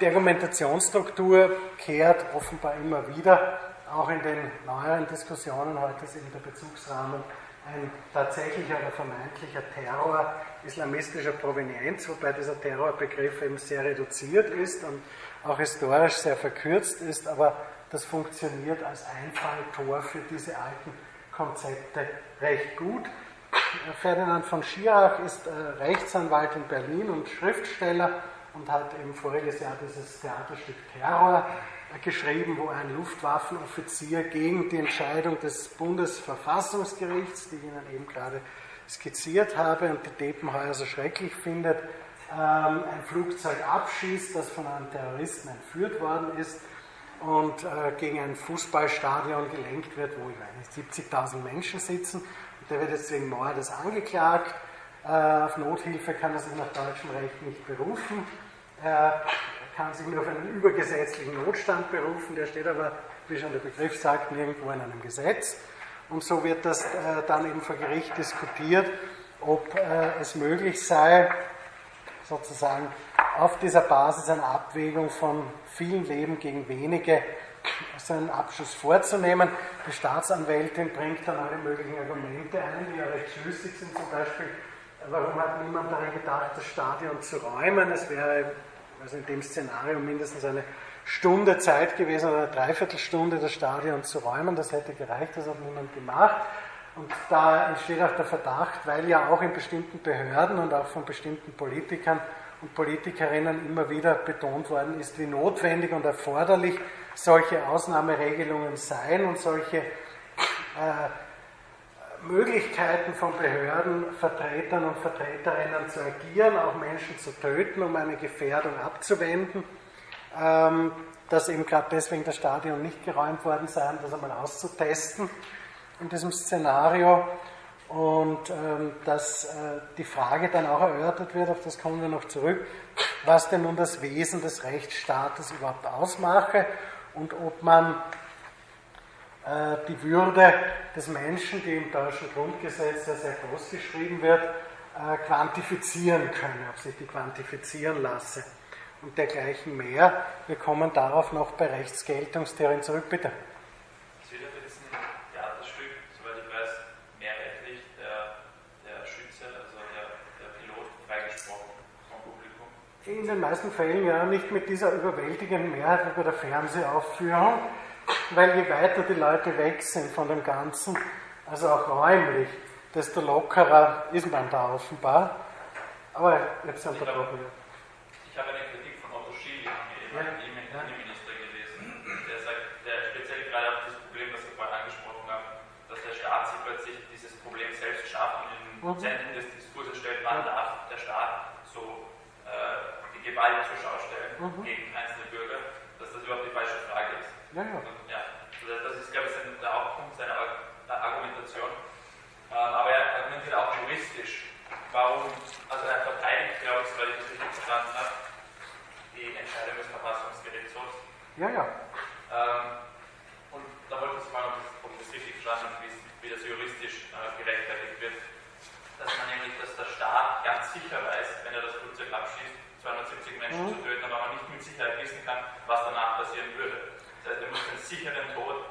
Die Argumentationsstruktur kehrt offenbar immer wieder, auch in den neueren Diskussionen. Heute ist eben der Bezugsrahmen ein tatsächlicher oder vermeintlicher Terror islamistischer Provenienz, wobei dieser Terrorbegriff eben sehr reduziert ist und auch historisch sehr verkürzt ist, aber das funktioniert als Einfalltor für diese alten Konzepte recht gut. Ferdinand von Schirach ist äh, Rechtsanwalt in Berlin und Schriftsteller und hat eben voriges Jahr dieses Theaterstück Terror geschrieben, wo ein Luftwaffenoffizier gegen die Entscheidung des Bundesverfassungsgerichts, die ich Ihnen eben gerade skizziert habe und die Depenheuer so schrecklich findet, ähm, ein Flugzeug abschießt, das von einem Terroristen entführt worden ist und äh, gegen ein Fußballstadion gelenkt wird, wo ich weiß 70.000 Menschen sitzen. Und der wird jetzt wegen Mordes angeklagt. Äh, auf Nothilfe kann er sich nach deutschem Recht nicht berufen. Kann sich nur auf einen übergesetzlichen Notstand berufen, der steht aber, wie schon der Begriff sagt, nirgendwo in einem Gesetz. Und so wird das äh, dann eben vor Gericht diskutiert. ob äh, es möglich sei, sozusagen auf dieser Basis einer Abwägung von vielen Leben gegen wenige so einen Abschluss vorzunehmen. Die Staatsanwältin bringt dann alle möglichen Argumente ein, die ja recht schlüssig sind. Zum Beispiel, warum hat niemand daran gedacht, das Stadion zu räumen? Es wäre also in dem Szenario mindestens eine Stunde Zeit gewesen oder eine Dreiviertelstunde das Stadion zu räumen. Das hätte gereicht, das hat niemand gemacht. Und da entsteht auch der Verdacht, weil ja auch in bestimmten Behörden und auch von bestimmten Politikern und Politikerinnen immer wieder betont worden ist, wie notwendig und erforderlich solche Ausnahmeregelungen seien und solche äh, Möglichkeiten von Behördenvertretern und Vertreterinnen zu agieren, auch Menschen zu töten, um eine Gefährdung abzuwenden, ähm, dass eben gerade deswegen das Stadion nicht geräumt worden sei, um das einmal auszutesten in diesem Szenario. Und ähm, dass äh, die Frage dann auch erörtert wird, auf das kommen wir noch zurück, was denn nun das Wesen des Rechtsstaates überhaupt ausmache und ob man die Würde des Menschen, die im deutschen Grundgesetz ja sehr groß geschrieben wird, äh, quantifizieren könne, ob sich die quantifizieren lasse und dergleichen mehr. Wir kommen darauf noch bei Rechtsgeltungstheorien zurück, bitte. In den meisten Fällen ja nicht mit dieser überwältigenden Mehrheit wie bei der Fernsehaufführung, weil je weiter die Leute weg sind von dem Ganzen, also auch räumlich, desto lockerer ist man da offenbar. Aber jetzt unterbrochen. Ich habe eine Kritik von Otto Schilling, ehemaligen ja. Innenminister gelesen, der sagt, der speziell gerade auf das Problem, das Sie vorhin angesprochen haben, dass der Staat sich plötzlich dieses Problem selbst schafft und im mhm. Zentrum des Diskurses stellt, wann darf der Staat so äh, die Gewalt zur Schau stellen mhm. gegen einzelne Bürger, dass das überhaupt die falsche Frage ist. Ja, ja. Und, ja das ist, glaube ich, sein, der Hauptpunkt seiner Argumentation. Ähm, aber er argumentiert auch juristisch. Warum, also er verteidigt, glaube ich, weil ich das richtig verstanden habe, die Entscheidung des Verfassungsgerichtshofs. Ja, ja. Ähm, und da wollte ich fragen, ob ich das richtig verstanden habe, wie das juristisch äh, gerechtfertigt wird. Dass man nämlich, dass der Staat ganz sicher weiß, wenn er das Flugzeug abschießt, 270 Menschen mhm. zu töten, aber man nicht mit Sicherheit wissen kann, was danach passieren würde. Das heißt, er muss den sicheren Tod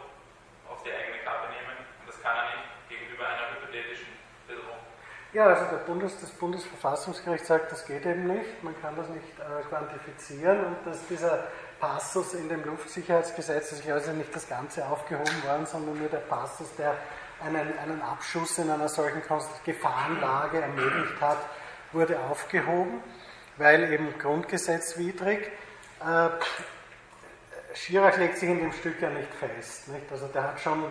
auf die eigene Kappe nehmen und das kann er nicht gegenüber einer hypothetischen Bedrohung. Ja, also Bundes, das Bundesverfassungsgericht sagt, das geht eben nicht, man kann das nicht äh, quantifizieren und dass dieser Passus in dem Luftsicherheitsgesetz, ist also nicht das Ganze aufgehoben worden, sondern nur der Passus, der einen, einen Abschuss in einer solchen Gefahrenlage ermöglicht hat, wurde aufgehoben weil eben grundgesetzwidrig. Äh, Schirach legt sich in dem Stück ja nicht fest. Nicht? Also der hat schon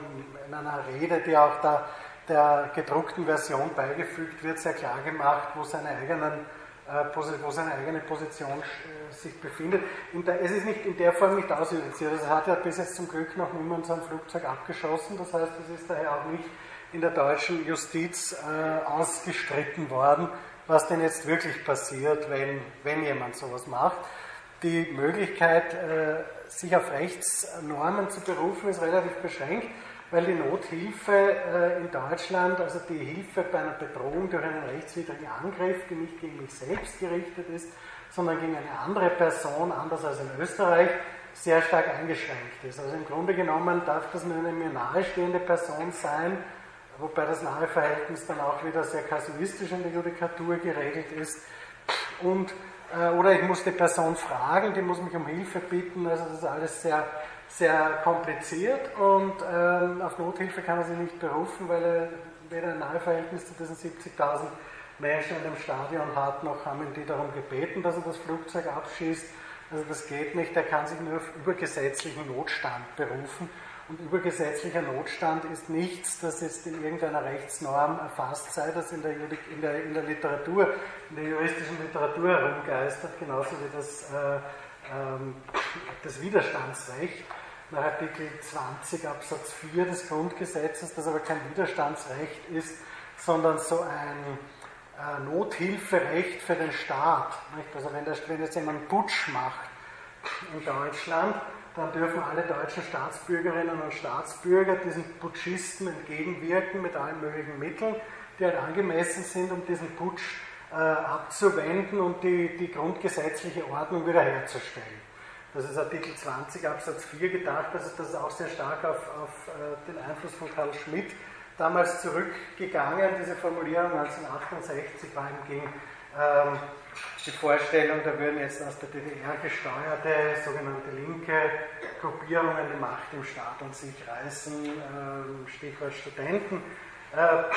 in einer Rede, die auch der, der gedruckten Version beigefügt wird, sehr klar gemacht, wo seine, eigenen, äh, wo seine eigene Position äh, sich befindet. Der, es ist nicht in der Form nicht ausjudiziert. Also hat ja bis jetzt zum Glück noch niemand sein Flugzeug abgeschossen. Das heißt, es ist daher auch nicht in der deutschen Justiz äh, ausgestritten worden, was denn jetzt wirklich passiert, wenn, wenn jemand sowas macht. Die Möglichkeit, äh, sich auf Rechtsnormen zu berufen, ist relativ beschränkt, weil die Nothilfe äh, in Deutschland, also die Hilfe bei einer Bedrohung durch einen rechtswidrigen Angriff, die nicht gegen mich selbst gerichtet ist, sondern gegen eine andere Person, anders als in Österreich, sehr stark eingeschränkt ist. Also im Grunde genommen darf das nur eine mir nahestehende Person sein, wobei das nahe Verhältnis dann auch wieder sehr kasuistisch in der Judikatur geregelt ist. Und, oder ich muss die Person fragen, die muss mich um Hilfe bitten, also das ist alles sehr, sehr kompliziert und ähm, auf Nothilfe kann er sich nicht berufen, weil er weder ein Naheverhältnis zu diesen 70.000 Menschen in dem Stadion hat, noch haben ihn die darum gebeten, dass er das Flugzeug abschießt. Also das geht nicht, er kann sich nur auf übergesetzlichen Notstand berufen. Und übergesetzlicher Notstand ist nichts, das jetzt in irgendeiner Rechtsnorm erfasst sei, das in der, in der, in der Literatur, in der juristischen Literatur herumgeistert, genauso wie das, äh, ähm, das Widerstandsrecht nach Artikel 20 Absatz 4 des Grundgesetzes, das aber kein Widerstandsrecht ist, sondern so ein äh, Nothilferecht für den Staat. Nicht? Also wenn, das, wenn jetzt jemand Putsch macht in Deutschland, dann dürfen alle deutschen Staatsbürgerinnen und Staatsbürger diesen Putschisten entgegenwirken mit allen möglichen Mitteln. die halt angemessen sind, um diesen Putsch äh, abzuwenden und die, die grundgesetzliche Ordnung wiederherzustellen. Das ist Artikel 20 Absatz 4 gedacht, also das ist auch sehr stark auf, auf äh, den Einfluss von Karl Schmidt damals zurückgegangen. Diese Formulierung 1968 war ihm gegen ähm, die Vorstellung, da würden jetzt aus der DDR gesteuerte sogenannte linke Gruppierungen die Macht im Staat an sich reißen, ähm, Stichwort Studenten. Äh, äh,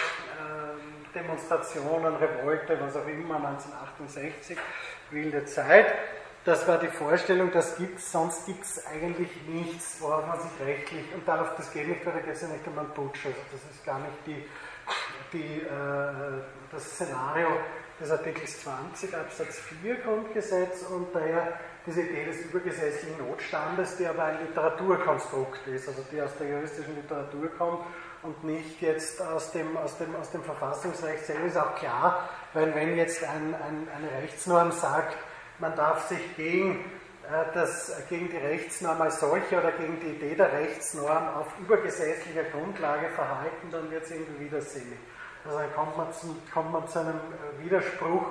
Demonstrationen, Revolte, was auch immer, 1968, wilde Zeit. Das war die Vorstellung, das gibt es, sonst gibt es eigentlich nichts, worauf man sich rechtlich, und darauf, das geht nicht, weil da geht es ja nicht um einen Putsch, also das ist gar nicht die, die, äh, das Szenario des Artikels 20 Absatz 4 Grundgesetz und daher diese Idee des übergesetzlichen Notstandes, die aber ein Literaturkonstrukt ist, also die aus der juristischen Literatur kommt und nicht jetzt aus dem, aus dem, aus dem Verfassungsrecht selber, ist auch klar, weil wenn jetzt ein, ein, eine Rechtsnorm sagt, man darf sich gegen, äh, das, gegen die Rechtsnorm als solche oder gegen die Idee der Rechtsnorm auf übergesetzlicher Grundlage verhalten, dann wird es irgendwie widersinnig. Also dann kommt man, zu, kommt man zu einem äh, Widerspruch,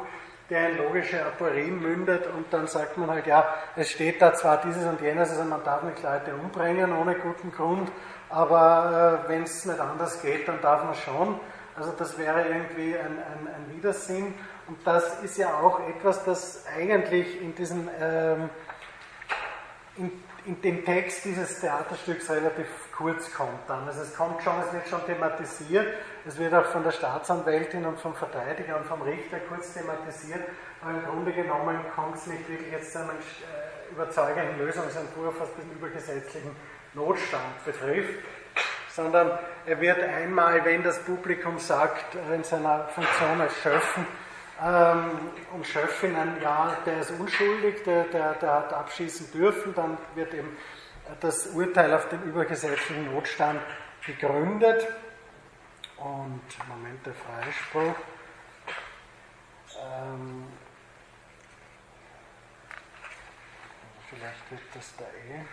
der in logische Aporien mündet und dann sagt man halt, ja, es steht da zwar dieses und jenes, also man darf nicht Leute umbringen ohne guten Grund, aber äh, wenn es nicht anders geht, dann darf man schon. Also das wäre irgendwie ein, ein, ein, Widersinn und das ist ja auch etwas, das eigentlich in diesen ähm, in, in dem Text dieses Theaterstücks relativ kurz kommt dann. Also es kommt schon, es wird schon thematisiert, es wird auch von der Staatsanwältin und vom Verteidiger und vom Richter kurz thematisiert, aber im Grunde genommen kommt es nicht wirklich jetzt zu einem äh, überzeugenden Lösungsentwurf, was den übergesetzlichen Notstand betrifft, sondern er wird einmal, wenn das Publikum sagt, in seiner Funktion als Schöffen, ähm, und Schöffinnen, ja, der ist unschuldig, der, der, der hat abschießen dürfen, dann wird eben das Urteil auf den übergesetzlichen Notstand gegründet. Und Moment, der Freispruch. Ähm, vielleicht wird das da eh.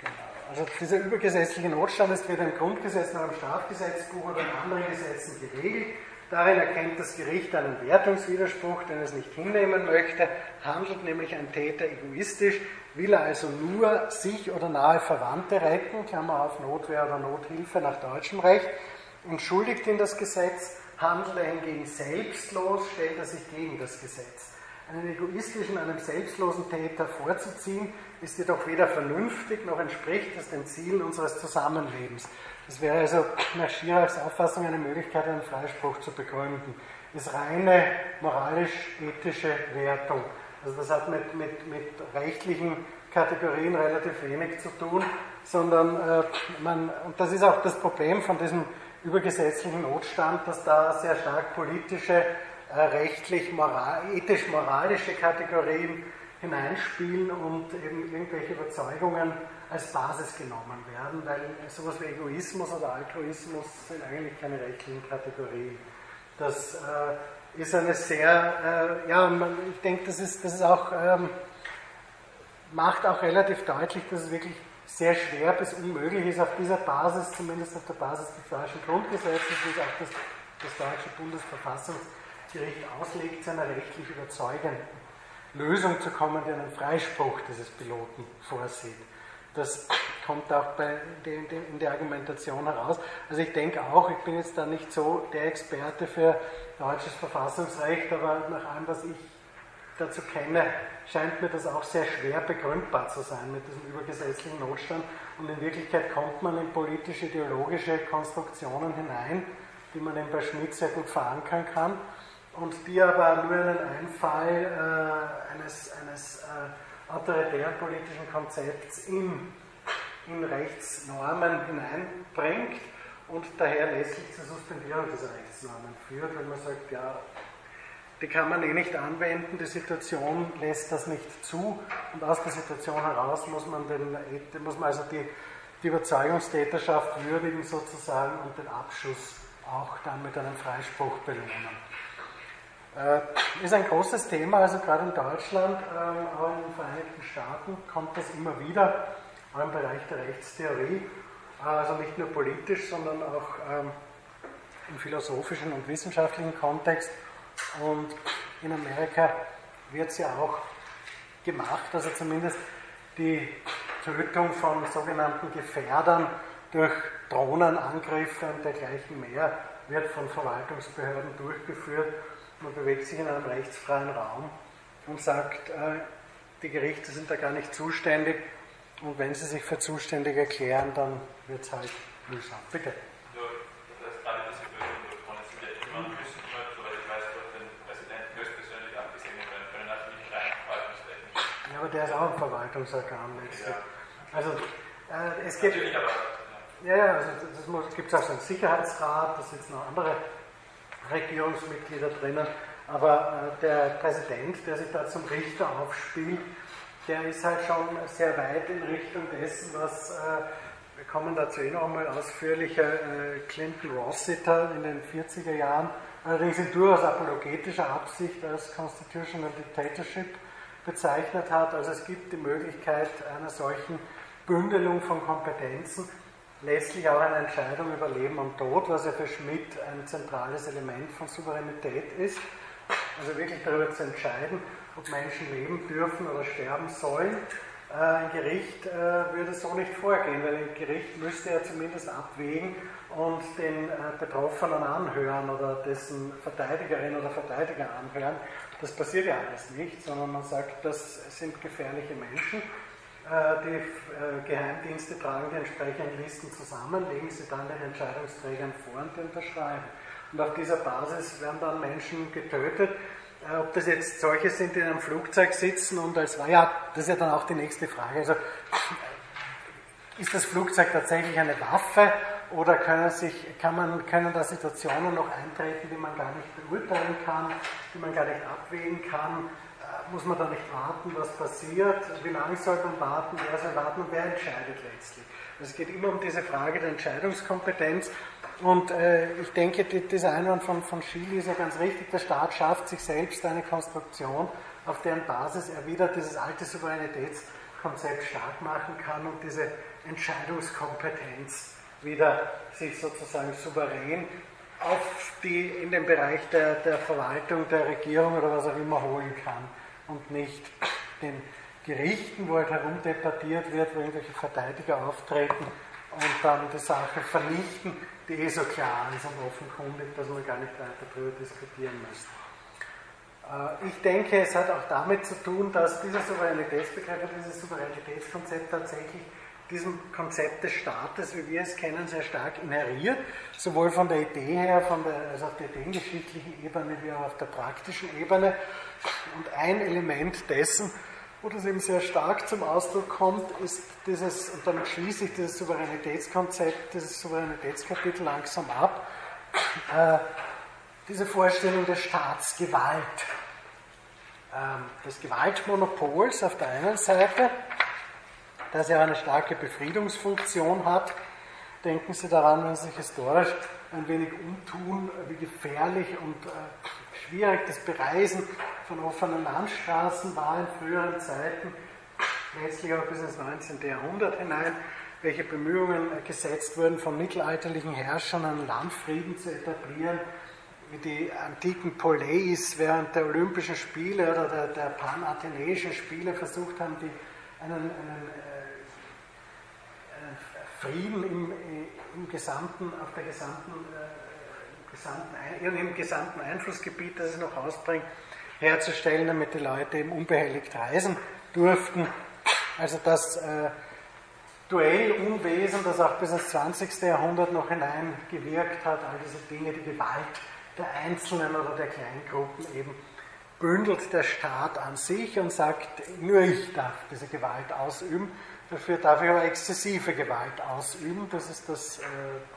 Genau. Also dieser übergesetzliche Notstand ist weder im Grundgesetz noch im Strafgesetzbuch oder in anderen Gesetzen geregelt. Darin erkennt das Gericht einen Wertungswiderspruch, den es nicht hinnehmen möchte, handelt nämlich ein Täter egoistisch, will er also nur sich oder nahe Verwandte retten, Klammer auf Notwehr oder Nothilfe nach deutschem Recht, entschuldigt ihn das Gesetz, handelt er hingegen selbstlos, stellt er sich gegen das Gesetz. Einen egoistischen, einem selbstlosen Täter vorzuziehen, ist jedoch weder vernünftig noch entspricht es den Zielen unseres Zusammenlebens. Das wäre also nach Schirachs Auffassung eine Möglichkeit, einen Freispruch zu begründen. Ist reine moralisch-ethische Wertung. Also das hat mit, mit, mit rechtlichen Kategorien relativ wenig zu tun, sondern äh, man, und das ist auch das Problem von diesem übergesetzlichen Notstand, dass da sehr stark politische, äh, rechtlich, moral, ethisch-moralische Kategorien hineinspielen und eben irgendwelche Überzeugungen als Basis genommen werden, weil sowas wie Egoismus oder Altruismus sind eigentlich keine rechtlichen Kategorien. Das äh, ist eine sehr, äh, ja, man, ich denke, das ist, das ist auch, ähm, macht auch relativ deutlich, dass es wirklich sehr schwer bis unmöglich ist, auf dieser Basis, zumindest auf der Basis des deutschen Grundgesetzes, wie es auch das, das deutsche Bundesverfassungsgericht auslegt, zu einer rechtlich überzeugenden Lösung zu kommen, die einen Freispruch dieses Piloten vorsieht. Das kommt auch bei, in der Argumentation heraus. Also ich denke auch, ich bin jetzt da nicht so der Experte für deutsches Verfassungsrecht, aber nach allem, was ich dazu kenne, scheint mir das auch sehr schwer begründbar zu sein mit diesem übergesetzlichen Notstand. Und in Wirklichkeit kommt man in politische-ideologische Konstruktionen hinein, die man eben bei Schmidt sehr gut verankern kann und die aber nur einen Einfall äh, eines, eines äh, autoritären politischen Konzepts in, in Rechtsnormen hineinbringt und daher letztlich zur Suspendierung dieser Rechtsnormen führt, wenn man sagt, ja, die kann man eh nicht anwenden, die Situation lässt das nicht zu und aus der Situation heraus muss man, den, muss man also die, die Überzeugungstäterschaft würdigen sozusagen und den Abschuss auch dann mit einem Freispruch belohnen. Äh, ist ein großes Thema, also gerade in Deutschland, äh, auch in den Vereinigten Staaten kommt das immer wieder, auch im Bereich der Rechtstheorie, äh, also nicht nur politisch, sondern auch ähm, im philosophischen und wissenschaftlichen Kontext. Und in Amerika wird es ja auch gemacht, also zumindest die Tötung von sogenannten Gefährdern durch Drohnenangriffe und dergleichen mehr wird von Verwaltungsbehörden durchgeführt. Man bewegt sich in einem rechtsfreien Raum und sagt, äh, die Gerichte sind da gar nicht zuständig und wenn sie sich für zuständig erklären, dann wird es halt mühsam. Bitte. Ja, aber der ist auch ein Verwaltungsorgan letztlich. Also äh, es gibt. Ja, ja, also das gibt es auch so einen Sicherheitsrat, da sitzen noch andere Regierungsmitglieder drinnen. Aber äh, der Präsident, der sich da zum Richter aufspielt, der ist halt schon sehr weit in Richtung dessen, was, äh, wir kommen dazu eh noch einmal ausführlicher, äh, Clinton Rossiter in den 40er Jahren, allerdings in durchaus apologetischer Absicht als Constitutional Dictatorship bezeichnet hat. Also es gibt die Möglichkeit einer solchen Bündelung von Kompetenzen, letztlich auch eine Entscheidung über Leben und Tod, was ja für Schmidt ein zentrales Element von Souveränität ist. Also wirklich darüber zu entscheiden, ob Menschen leben dürfen oder sterben sollen. Äh, ein Gericht äh, würde so nicht vorgehen, weil ein Gericht müsste ja zumindest abwägen und den äh, Betroffenen anhören oder dessen Verteidigerin oder Verteidiger anhören. Das passiert ja alles nicht, sondern man sagt, das sind gefährliche Menschen. Die Geheimdienste tragen die entsprechenden Listen zusammen, legen sie dann den Entscheidungsträgern vor und unterschreiben. Und auf dieser Basis werden dann Menschen getötet. Äh, ob das jetzt solche sind, die in einem Flugzeug sitzen und als ja, das ist ja dann auch die nächste Frage. Also, <sniffs> ist das Flugzeug tatsächlich eine Waffe oder können, sich, kann man, können da Situationen noch eintreten, die man gar nicht beurteilen kann, die man gar nicht abwägen kann? Muss man da nicht warten, was passiert? Wie lange soll man warten? Wer soll warten und wer entscheidet letztlich? Es geht immer um diese Frage der Entscheidungskompetenz und äh, ich denke, die, dieser Einwand von, von Schiele ist ja ganz richtig. Der Staat schafft sich selbst eine Konstruktion, auf deren Basis er wieder dieses alte Souveränitätskonzept stark machen kann und diese Entscheidungskompetenz wieder sich sozusagen souverän auf die, in den Bereich der, der Verwaltung, der Regierung oder was auch immer holen kann und nicht den Gerichten, wo halt herumdebattiert wird, wo irgendwelche Verteidiger auftreten und dann die Sache vernichten, die eh so klar ist und offenkundig, dass man gar nicht weiter darüber diskutieren müsste. Äh, ich denke, es hat auch damit zu tun, dass dieser Souveränitätsbegriff dieses Souveränitätskonzept tatsächlich diesem Konzept des Staates, wie wir es kennen, sehr stark inheriert, sowohl von der Idee her, von der, also auf der ideengeschichtlichen Ebene wie auch auf der praktischen Ebene. Und ein Element dessen, wo das eben sehr stark zum Ausdruck kommt, ist dieses, und damit schließe ich dieses Souveränitätskonzept, dieses Souveränitätskapitel langsam ab, äh, diese Vorstellung der Staatsgewalt, äh, des Gewaltmonopols auf der einen Seite, das ja eine starke Befriedungsfunktion hat. Denken Sie daran, wenn Sie sich historisch ein wenig umtun, wie gefährlich und äh, schwierig das Bereisen von offenen Landstraßen war in früheren Zeiten, letztlich auch bis ins 19. Jahrhundert hinein, welche Bemühungen gesetzt wurden von mittelalterlichen Herrschern, einen Landfrieden zu etablieren, wie die antiken Poleis während der Olympischen Spiele oder der, der panathenäischen Spiele versucht haben, die, einen, einen, äh, einen Frieden im, im, gesamten, auf der gesamten äh, gesamten, im gesamten Einflussgebiet, das es noch ausbringt, herzustellen, damit die Leute eben unbehelligt reisen durften. Also das äh, Duellunwesen, das auch bis ins 20. Jahrhundert noch hineingewirkt hat, all diese Dinge, die Gewalt der Einzelnen oder der Kleingruppen eben bündelt der Staat an sich und sagt, nur ich darf diese Gewalt ausüben. Dafür darf ich aber exzessive Gewalt ausüben. Das ist, das, äh,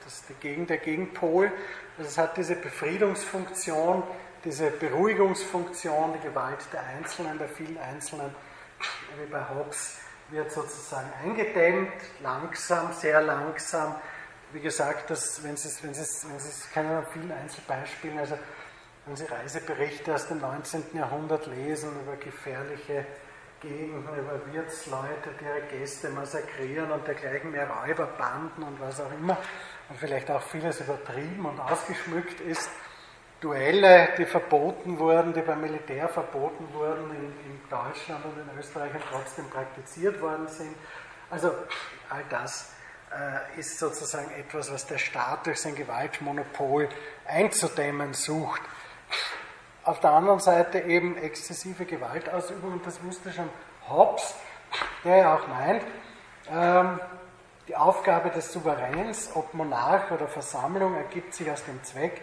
das ist die der Gegenpol. Also es hat diese Befriedungsfunktion, diese Beruhigungsfunktion, die Gewalt der Einzelnen, der vielen Einzelnen, wie bei Hobbes, wird sozusagen eingedämmt, langsam, sehr langsam. Wie gesagt, das, wenn Sie es, wenn Sie es, wenn Sie es kennen, vielen Einzelbeispielen, also wenn Sie Reiseberichte aus dem 19. Jahrhundert lesen über gefährliche Über Wirtsleute, ihre Gäste massakrieren und dergleichen mehr Räuberbanden und was auch immer und vielleicht auch vieles übertrieben und ausgeschmückt ist. Duelle, die verboten wurden, die beim Militär verboten wurden, in, in Deutschland und in Österreich und trotzdem praktiziert worden sind. Also all das äh, ist sozusagen etwas, was der Staat durch sein Gewaltmonopol einzudämmen sucht. Auf der anderen Seite eben exzessive Gewaltausübung, und das wusste schon Hobbes, der ja auch meint, ähm, die Aufgabe des Souveräns, ob Monarch oder Versammlung, ergibt sich aus dem Zweck,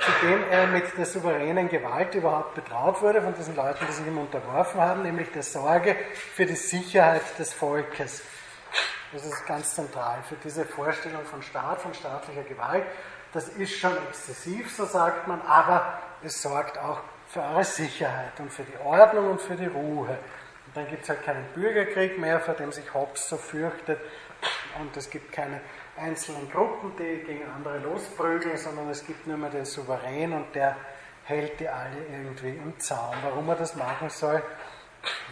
zu dem er mit der souveränen Gewalt überhaupt betraut wurde, von diesen Leuten, die sich ihm unterworfen haben, nämlich der Sorge für die Sicherheit des Volkes. Das ist ganz zentral für diese Vorstellung von Staat, von staatlicher Gewalt. Das ist schon exzessiv, so sagt man, aber es sorgt auch für eure Sicherheit und für die Ordnung und für die Ruhe. Und dann gibt es halt keinen Bürgerkrieg mehr, vor dem sich Hobbes so fürchtet, und es gibt keine einzelnen Gruppen, die gegen andere losprügeln, sondern es gibt nur mehr den Souverän und der hält die alle irgendwie im Zaun. Warum er das machen soll,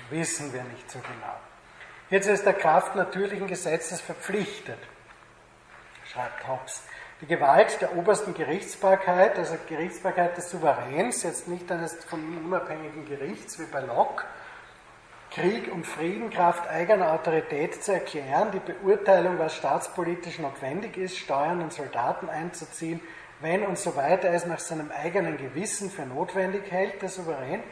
wissen wir nicht so genau. Jetzt ist der Kraft natürlichen Gesetzes verpflichtet, schreibt Hobbes. Die Gewalt der obersten Gerichtsbarkeit, also Gerichtsbarkeit des Souveräns, jetzt nicht eines von ihm unabhängigen Gerichts wie bei Locke, Krieg und Frieden Kraft eigener Autorität zu erklären, die Beurteilung, was staatspolitisch notwendig ist, Steuern und Soldaten einzuziehen, wenn und so weiter es nach seinem eigenen Gewissen für notwendig hält, der Souverän,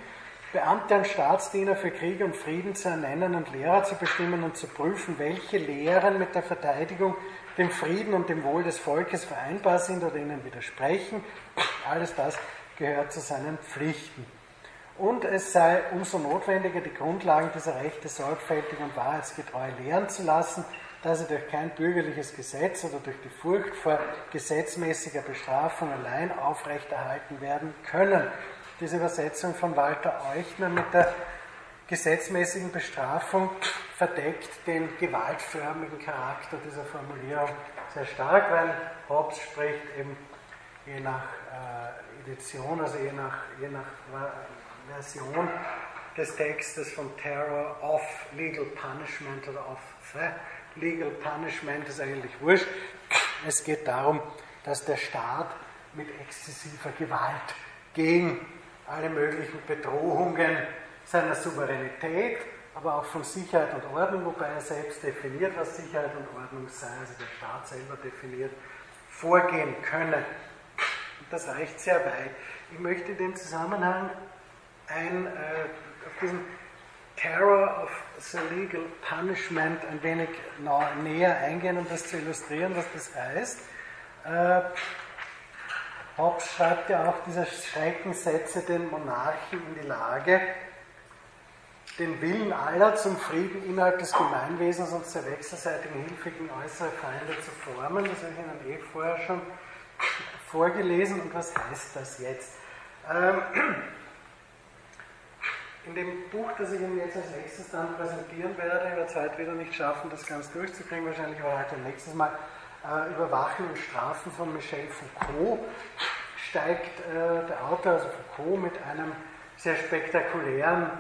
Beamte und Staatsdiener für Krieg und Frieden zu ernennen und Lehrer zu bestimmen und zu prüfen, welche Lehren mit der Verteidigung, dem Frieden und dem Wohl des Volkes vereinbar sind oder ihnen widersprechen. Alles das gehört zu seinen Pflichten und es sei umso notwendiger, die Grundlagen dieser Rechte sorgfältig und wahrheitsgetreu lehren zu lassen, da sie durch kein bürgerliches Gesetz oder durch die Furcht vor gesetzmäßiger Bestrafung allein aufrechterhalten werden können. Diese Übersetzung von Walter Euchner mit der gesetzmäßigen Bestrafung verdeckt den gewaltförmigen Charakter dieser Formulierung sehr stark, weil Hobbes spricht eben je nach äh, Edition, also je nach, je nach Version des Textes von Terror of Legal Punishment oder of the Legal Punishment ist eigentlich wurscht. Es geht darum, dass der Staat mit exzessiver Gewalt gegen alle möglichen Bedrohungen seiner Souveränität, aber auch von Sicherheit und Ordnung, wobei er selbst definiert, was Sicherheit und Ordnung sei, also der Staat selber definiert, vorgehen könne. Und das reicht sehr weit. Ich möchte in dem Zusammenhang ein, äh, auf diesen Terror of the Legal Punishment ein wenig näher eingehen, um das zu illustrieren, was das heißt. Äh, Hobbes schreibt ja auch, dieser Schrecken setze den Monarchen in die Lage, den Willen aller zum Frieden innerhalb des Gemeinwesens und zur wechselseitigen Hilfe gegen äußere Feinde zu formen. Das habe ich Ihnen eh vorher schon vorgelesen. Und was heißt das jetzt? Ähm, in dem Buch, das ich Ihnen jetzt als nächstes dann präsentieren werde, in der Zeit wieder nicht schaffen, das ganz durchzukriegen, wahrscheinlich aber heute nächstes Mal, äh, Überwachen und Strafen von Michel Foucault, steigt äh, der Autor, also Foucault, mit einem sehr spektakulären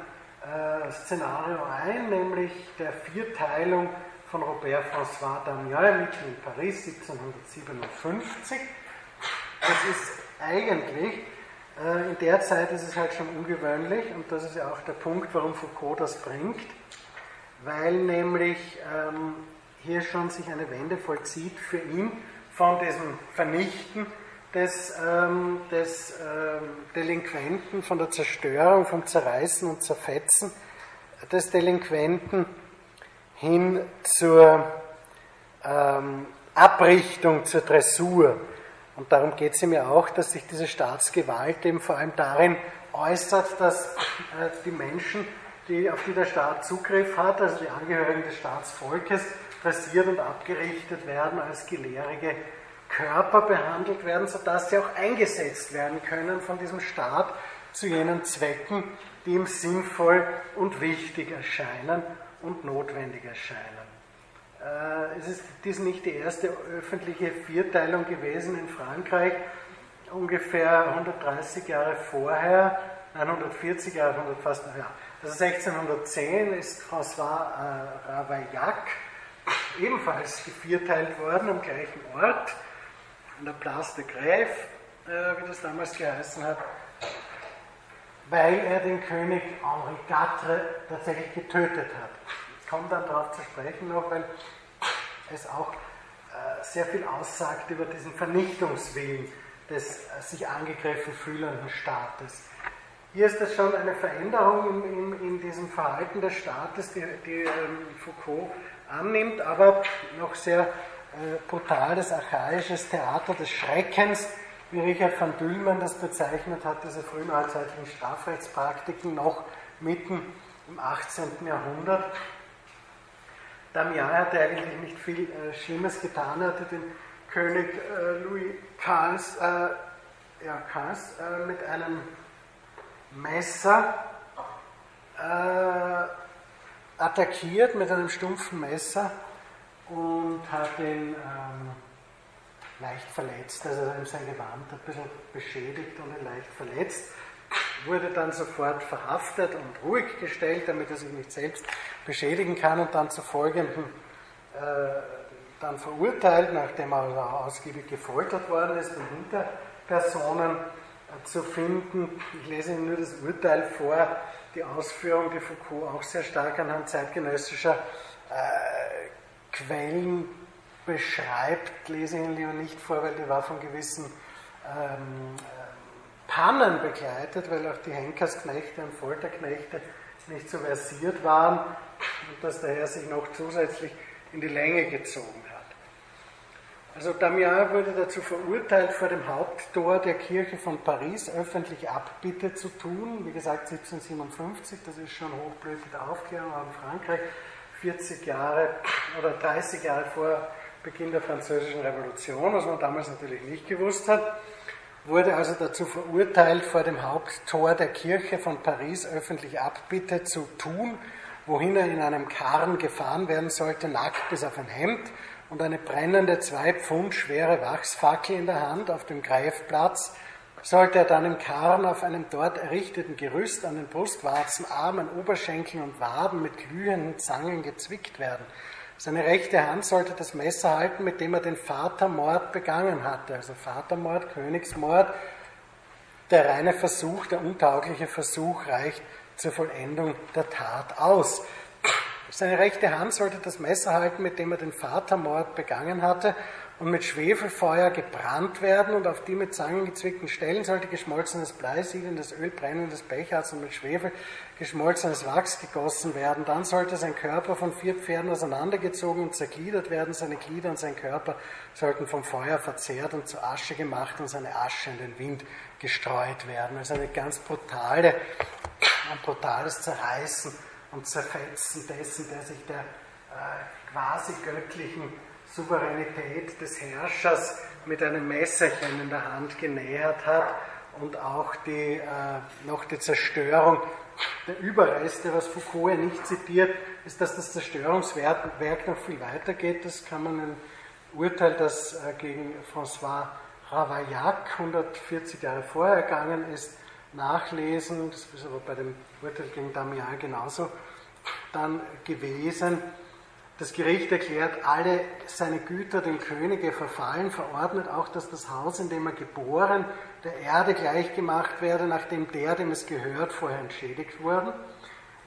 äh, Szenario ein, nämlich der Vierteilung von Robert François Damiens mitten in Paris 1757. Das ist eigentlich äh, in der Zeit ist es halt schon ungewöhnlich und das ist ja auch der Punkt, warum Foucault das bringt, weil nämlich ähm, hier schon sich eine Wende vollzieht für ihn von diesem Vernichten des, ähm, des ähm, Delinquenten, von der Zerstörung, vom Zerreißen und Zerfetzen des Delinquenten hin zur ähm, Abrichtung, zur Dressur. Und darum geht es ihm ja auch, dass sich diese Staatsgewalt eben vor allem darin äußert, dass äh, die Menschen, die, auf die der Staat Zugriff hat, also die Angehörigen des Staatsvolkes, dressiert und abgerichtet werden, als gelehrige Körper behandelt werden, sodass sie auch eingesetzt werden können von diesem Staat zu jenen Zwecken, die ihm sinnvoll und wichtig erscheinen und notwendig erscheinen. Äh, es ist dies nicht die erste öffentliche Vierteilung gewesen in Frankreich. Ungefähr 130 Jahre vorher, 140 Jahre, 100 fast, ja, Also 1610 ist François äh, Ravaillac ebenfalls gevierteilt worden am gleichen Ort, an der Place de Grève, äh, wie das damals geheißen hat, weil er den König Henri IV tatsächlich getötet hat. Ich komme dann darauf zu sprechen noch, weil es auch äh, sehr viel aussagt über diesen Vernichtungswillen des äh, sich angegriffen fühlenden Staates. Hier ist das schon eine Veränderung in, in, in diesem Verhalten des Staates, die, die ähm, Foucault annimmt, aber noch sehr brutales, archaisches Theater des Schreckens, wie Richard van Düllmann das bezeichnet hat, diese frühneuzeitlichen Strafrechtspraktiken noch mitten im 18. Jahrhundert. Damian hatte eigentlich nicht viel äh, Schlimmes getan, hatte den König äh, Louis Karls, äh, ja, Karls äh, mit einem Messer äh, attackiert, mit einem stumpfen Messer und hat ihn ähm, leicht verletzt, also sein Gewand ein bisschen beschädigt und ihn leicht verletzt. Wurde dann sofort verhaftet und ruhig gestellt, damit er sich nicht selbst beschädigen kann und dann zu folgenden äh, dann verurteilt, nachdem er ausgiebig gefoltert worden ist und Hinterpersonen zu finden. Ich lese Ihnen nur das Urteil vor, die Ausführung, die Foucault auch sehr stark anhand zeitgenössischer äh, Quellen beschreibt, lese ich Ihnen lieber nicht vor, weil die war von gewissen ähm, Pannen begleitet, weil auch die Henkersknechte und Folterknechte nicht so versiert waren und dass daher sich noch zusätzlich in die Länge gezogen hat. Also Damiens wurde dazu verurteilt, vor dem Haupttor der Kirche von Paris öffentlich Abbitte zu tun. Wie gesagt, 1757, das ist schon Hochblüte der Aufklärung auch in Frankreich, 40 Jahre oder 30 Jahre vor Beginn der Französischen Revolution, was man damals natürlich nicht gewusst hat, wurde also dazu verurteilt, vor dem Haupttor der Kirche von Paris öffentlich Abbitte zu tun, wohin er in einem Karren gefahren werden sollte, nackt bis auf ein Hemd und eine brennende, zwei Pfund schwere Wachsfackel in der Hand auf dem Greifplatz, sollte er dann im Karren auf einem dort errichteten Gerüst an den Brustwarzen, Armen, Oberschenkeln und Waden mit glühenden Zangen gezwickt werden. Seine rechte Hand sollte das Messer halten, mit dem er den Vatermord begangen hatte. Also Vatermord, Königsmord, der reine Versuch, der untaugliche Versuch reicht zur Vollendung der Tat aus. Seine rechte Hand sollte das Messer halten, mit dem er den Vatermord begangen hatte, und mit Schwefelfeuer gebrannt werden, und auf die mit Zangen gezwickten Stellen sollte geschmolzenes Blei, siedendes Öl, brennendes Bechharz und mit Schwefel geschmolzenes Wachs gegossen werden. Dann sollte sein Körper von vier Pferden auseinandergezogen und zergliedert werden. Seine Glieder und sein Körper sollten vom Feuer verzehrt und zu Asche gemacht und seine Asche in den Wind gestreut werden. Also eine ganz brutale, ein brutales Zerreißen und Zerfetzen dessen, der sich der äh, quasi göttlichen Souveränität des Herrschers mit einem Messerchen in der Hand genähert hat und auch die, äh, noch die Zerstörung der Überreste, was Foucault ja nicht zitiert, ist, dass das Zerstörungswerk noch viel weiter geht. Das kann man im Urteil, das äh, gegen François Ravaillac 140 Jahre vorher ergangen ist, nachlesen. Das ist aber bei dem Urteil gegen Damian genauso dann gewesen. Das Gericht erklärt alle seine Güter dem Könige verfallen, verordnet auch, dass das Haus, in dem er geboren, der Erde gleichgemacht werde, nachdem der, dem es gehört, vorher entschädigt worden,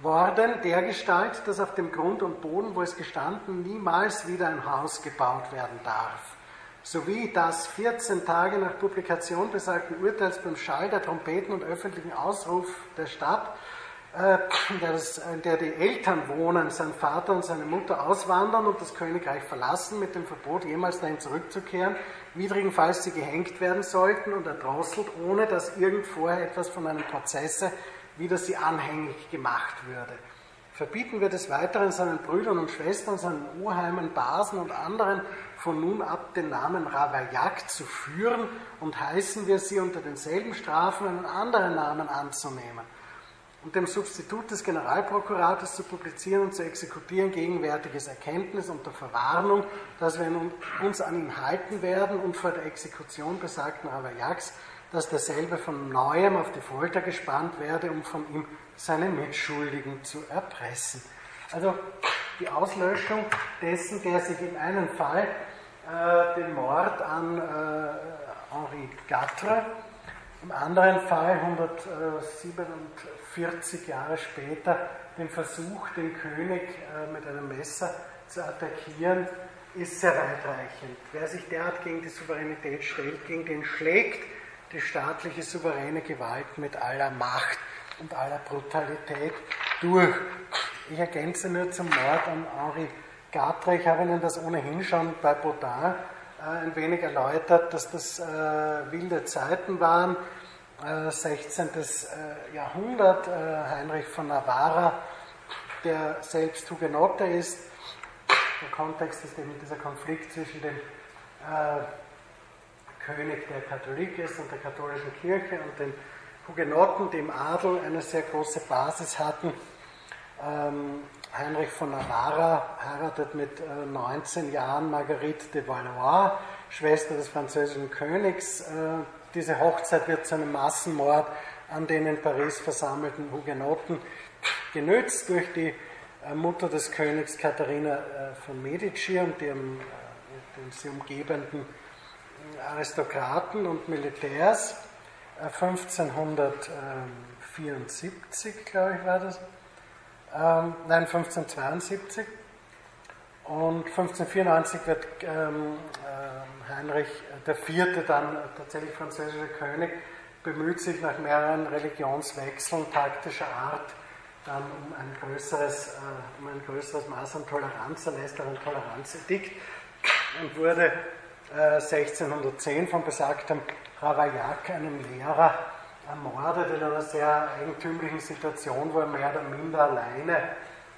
worden, dergestalt, dass auf dem Grund und Boden, wo es gestanden, niemals wieder ein Haus gebaut werden darf. Sowie das 14 Tage nach Publikation besagten Urteils beim Schall der Trompeten und öffentlichen Ausruf der Stadt, in der die Eltern wohnen, sein Vater und seine Mutter auswandern und das Königreich verlassen, mit dem Verbot, jemals dahin zurückzukehren, widrigenfalls sie gehängt werden sollten und erdrosselt, ohne dass irgend vorher etwas von einem Prozesse wieder sie anhängig gemacht würde. Verbieten wir des Weiteren seinen Brüdern und Schwestern, seinen Oheimen, Basen und anderen von nun ab den Namen Ravaillac zu führen und heißen wir sie unter denselben Strafen einen anderen Namen anzunehmen und dem Substitut des Generalprokurators zu publizieren und zu exekutieren gegenwärtiges Erkenntnis unter Verwarnung, dass wir uns an ihn halten werden und vor der Exekution besagten Ravaillacs dass derselbe von neuem auf die Folter gespannt werde, um von ihm seine Mitschuldigen zu erpressen. Also die Auslöschung dessen, der sich in einem Fall äh, den Mord an äh, Henri Gatre, im anderen Fall 147 Jahre später den Versuch, den König äh, mit einem Messer zu attackieren, ist sehr weitreichend. Wer sich derart gegen die Souveränität stellt, gegen den schlägt die staatliche souveräne Gewalt mit aller Macht und aller Brutalität durch. Ich ergänze nur zum Mord an Henri Gatre. Ich habe Ihnen das ohnehin schon bei Baudin äh, ein wenig erläutert, dass das äh, wilde Zeiten waren. Äh, 16. Äh, Jahrhundert, äh, Heinrich von Navarra, der selbst Hugenotte ist. Der Kontext ist eben dieser Konflikt zwischen dem äh, König, der Katholik ist, und der katholischen Kirche und den Hugenotten, die im Adel eine sehr große Basis hatten. Ähm, Heinrich von Navarra heiratet mit äh, 19 Jahren Marguerite de Valois, Schwester des französischen Königs. Äh, diese Hochzeit wird zu einem Massenmord an den in Paris versammelten Hugenotten genützt durch die äh, Mutter des Königs Katharina äh, von Medici und ihrem, den sie umgebenden Aristokraten und Militärs. 1574, glaube ich, war das. Ähm, nein, 1572. Und 1594 wird ähm, äh, Heinrich IV., dann tatsächlich französischer König, bemüht sich nach mehreren Religionswechseln taktischer Art dann um ein größeres, äh, um ein größeres Maß an Toleranz, er lässt Toleranzedikt und wurde 1610 von besagtem Ravaillac, einem Lehrer, ermordet in einer sehr eigentümlichen Situation, wo er mehr oder minder alleine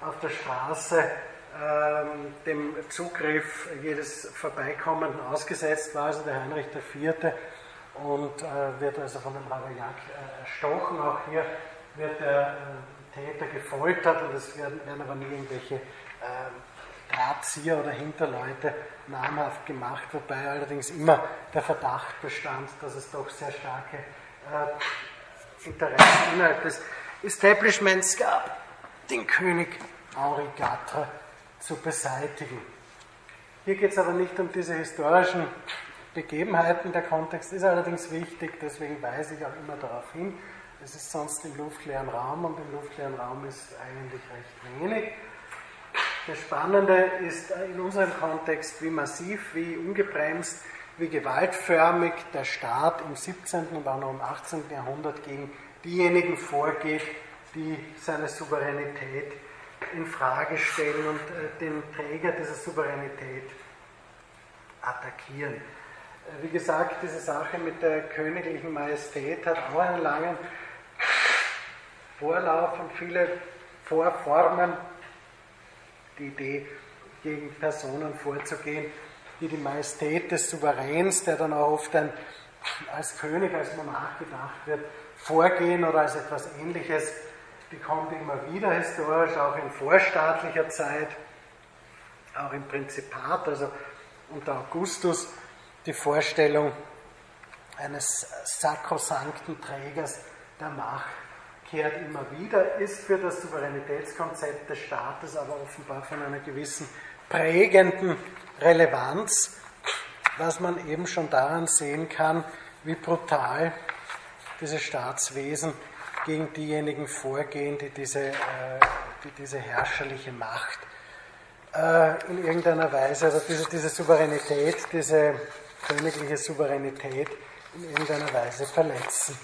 auf der Straße dem Zugriff jedes Vorbeikommenden ausgesetzt war, also der Heinrich IV. und äh, wird also von dem Ravaillac äh, erstochen. Auch hier wird der äh, Täter gefoltert und es werden, werden aber nie irgendwelche äh, Drahtzieher oder Hinterleute namhaft gemacht, wobei allerdings immer der Verdacht bestand, dass es doch sehr starke äh, Interessen innerhalb des Establishments gab, den König Henri IV zu beseitigen. Hier geht es aber nicht um diese historischen Begebenheiten. Der Kontext ist allerdings wichtig, deswegen weise ich auch immer darauf hin. Es ist sonst im luftleeren Raum und im luftleeren Raum ist eigentlich recht wenig. Das Spannende ist in unserem Kontext, wie massiv, wie ungebremst, wie gewaltförmig der Staat im 17. und auch noch im 18. Jahrhundert gegen diejenigen vorgeht, die seine Souveränität in Frage stellen und äh, den Träger dieser Souveränität attackieren. Äh, wie gesagt, diese Sache mit der königlichen Majestät hat auch einen langen Vorlauf und viele Vorformen die Idee, gegen Personen vorzugehen, die die Majestät des Souveräns, der dann auch oft ein, als König, als Monarch gedacht wird, vorgehen oder als etwas Ähnliches, die kommt immer wieder historisch, auch in vorstaatlicher Zeit, auch im Prinzipat, also unter Augustus, die Vorstellung eines sakrosankten Trägers der Macht kehrt immer wieder, ist für das Souveränitätskonzept des Staates aber offenbar von einer gewissen prägenden Relevanz, was man eben schon daran sehen kann, wie brutal dieses Staatswesen gegen diejenigen vorgehen, die diese, äh, die diese herrscherliche Macht äh, in irgendeiner Weise, also diese, diese Souveränität, diese königliche Souveränität in irgendeiner Weise verletzen.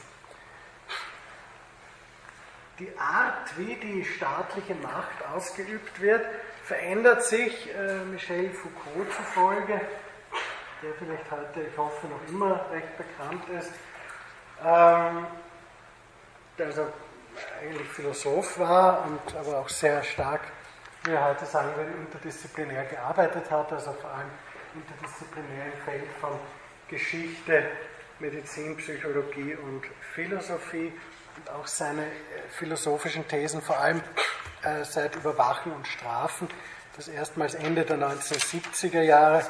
Die Art, wie die staatliche Macht ausgeübt wird, verändert sich äh, Michel Foucault zufolge, der vielleicht heute, ich hoffe, noch immer recht bekannt ist, ähm, also eigentlich Philosoph war und aber auch sehr stark, wie wir heute sagen würden, interdisziplinär gearbeitet hat, also vor allem interdisziplinär im Feld von Geschichte, Medizin, Psychologie und Philosophie und auch seine äh, philosophischen Thesen, vor allem äh, seit Überwachen und Strafen, das erstmals Ende der 1970er Jahre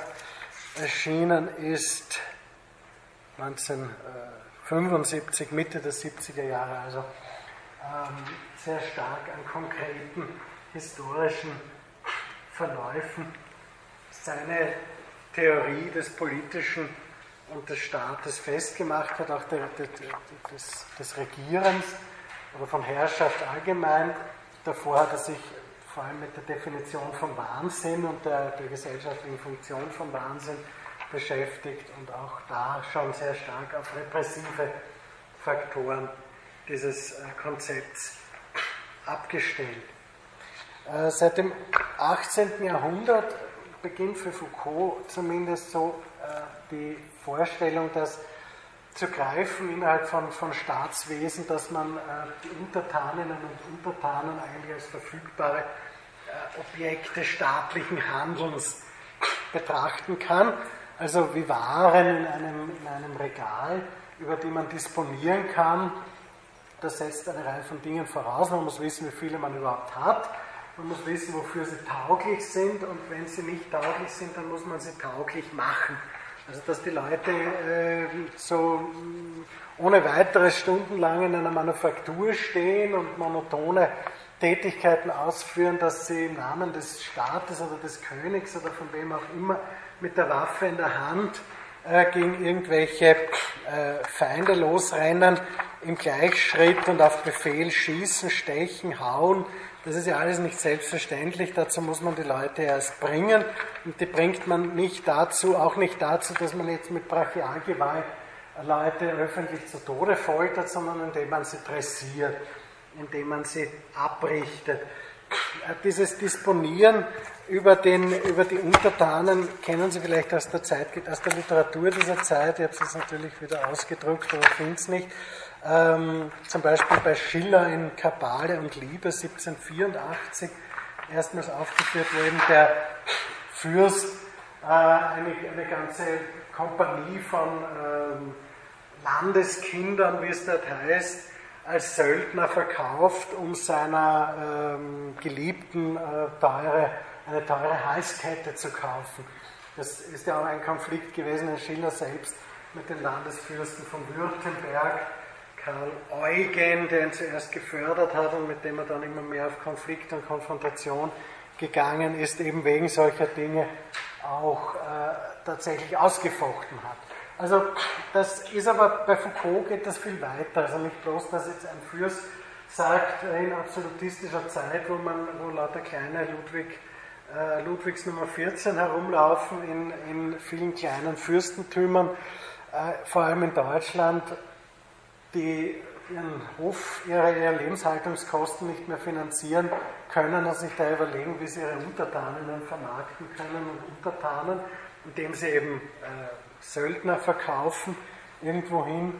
erschienen ist, 19, 75, Mitte der 70er Jahre, also ähm, sehr stark an konkreten historischen Verläufen seine Theorie des Politischen und des Staates festgemacht hat, auch der, der, des, des Regierens oder von Herrschaft allgemein. Davor hat er sich vor allem mit der Definition von Wahnsinn und der, der gesellschaftlichen Funktion von Wahnsinn beschäftigt und auch da schon sehr stark auf repressive Faktoren dieses äh, Konzepts abgestellt. Äh, seit dem 18. Jahrhundert beginnt für Foucault zumindest so äh, die Vorstellung, dass zu greifen innerhalb von, von Staatswesen, dass man die Untertaninnen und Untertanen eigentlich als verfügbare Objekte staatlichen Handelns betrachten kann, also wie Waren in einem, in einem Regal, über die man disponieren kann das setzt eine Reihe von Dingen voraus. Man muss wissen, wie viele man überhaupt hat. Man muss wissen, wofür sie tauglich sind. Und wenn sie nicht tauglich sind, dann muss man sie tauglich machen. Also, dass die Leute äh, so mm, ohne weiteres stundenlang in einer Manufaktur stehen und monotone Tätigkeiten ausführen, dass sie im Namen des Staates oder des Königs oder von wem auch immer mit der Waffe in der Hand äh, gegen irgendwelche äh, Feinde losrennen, im Gleichschritt und auf Befehl schießen, stechen, hauen. Das ist ja alles nicht selbstverständlich. Dazu muss man die Leute erst bringen. Und die bringt man nicht dazu, auch nicht dazu, dass man jetzt mit Brachialgewalt Leute öffentlich zu Tode foltert, sondern indem man sie dressiert, indem man sie abrichtet. Dieses Disponieren über, den, über die Untertanen kennen Sie vielleicht aus der Zeit, aus der Literatur dieser Zeit. Ich habe es natürlich wieder ausgedruckt, aber finde es nicht. Ähm, zum Beispiel bei Schiller in Kabale und Liebe 1784 erstmals aufgeführt, wo eben der Fürst äh, eine, eine ganze Kompanie von ähm, Landeskindern, wie es dort heißt, als Söldner verkauft, um seiner ähm, Geliebten äh, teure, eine teure Halskette zu kaufen. Das ist ja auch ein Konflikt gewesen in Schiller selbst mit den Landesfürsten von Württemberg, Karl Eugen, der ihn zuerst gefördert hat und mit dem er dann immer mehr auf Konflikt und Konfrontation gegangen ist, eben wegen solcher Dinge auch äh, tatsächlich ausgefochten hat. Also das ist aber bei Foucault geht das viel weiter. Also nicht bloß, dass jetzt ein Fürst sagt, in absolutistischer Zeit, wo man, wo lauter kleine Ludwig, äh, Ludwigs Nummer 14 herumlaufen in, in vielen kleinen Fürstentümern, äh, vor allem in Deutschland, die ihren Hof, ihre, ihre Lebenshaltungskosten nicht mehr finanzieren können und sich da überlegen, wie sie ihre Untertanen vermarkten können und Untertanen, indem sie eben äh, Söldner verkaufen irgendwohin,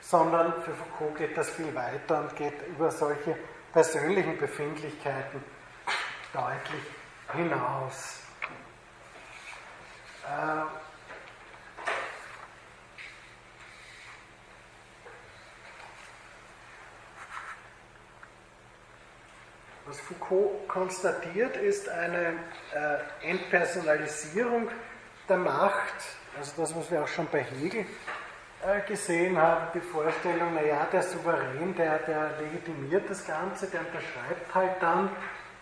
sondern für Foucault geht das viel weiter und geht über solche persönlichen Befindlichkeiten deutlich hinaus. Äh, Was Foucault konstatiert, ist eine äh, Entpersonalisierung der Macht, also das, was wir auch schon bei Hegel äh, gesehen haben, die Vorstellung, naja, der Souverän, der, der legitimiert das Ganze, der unterschreibt halt dann,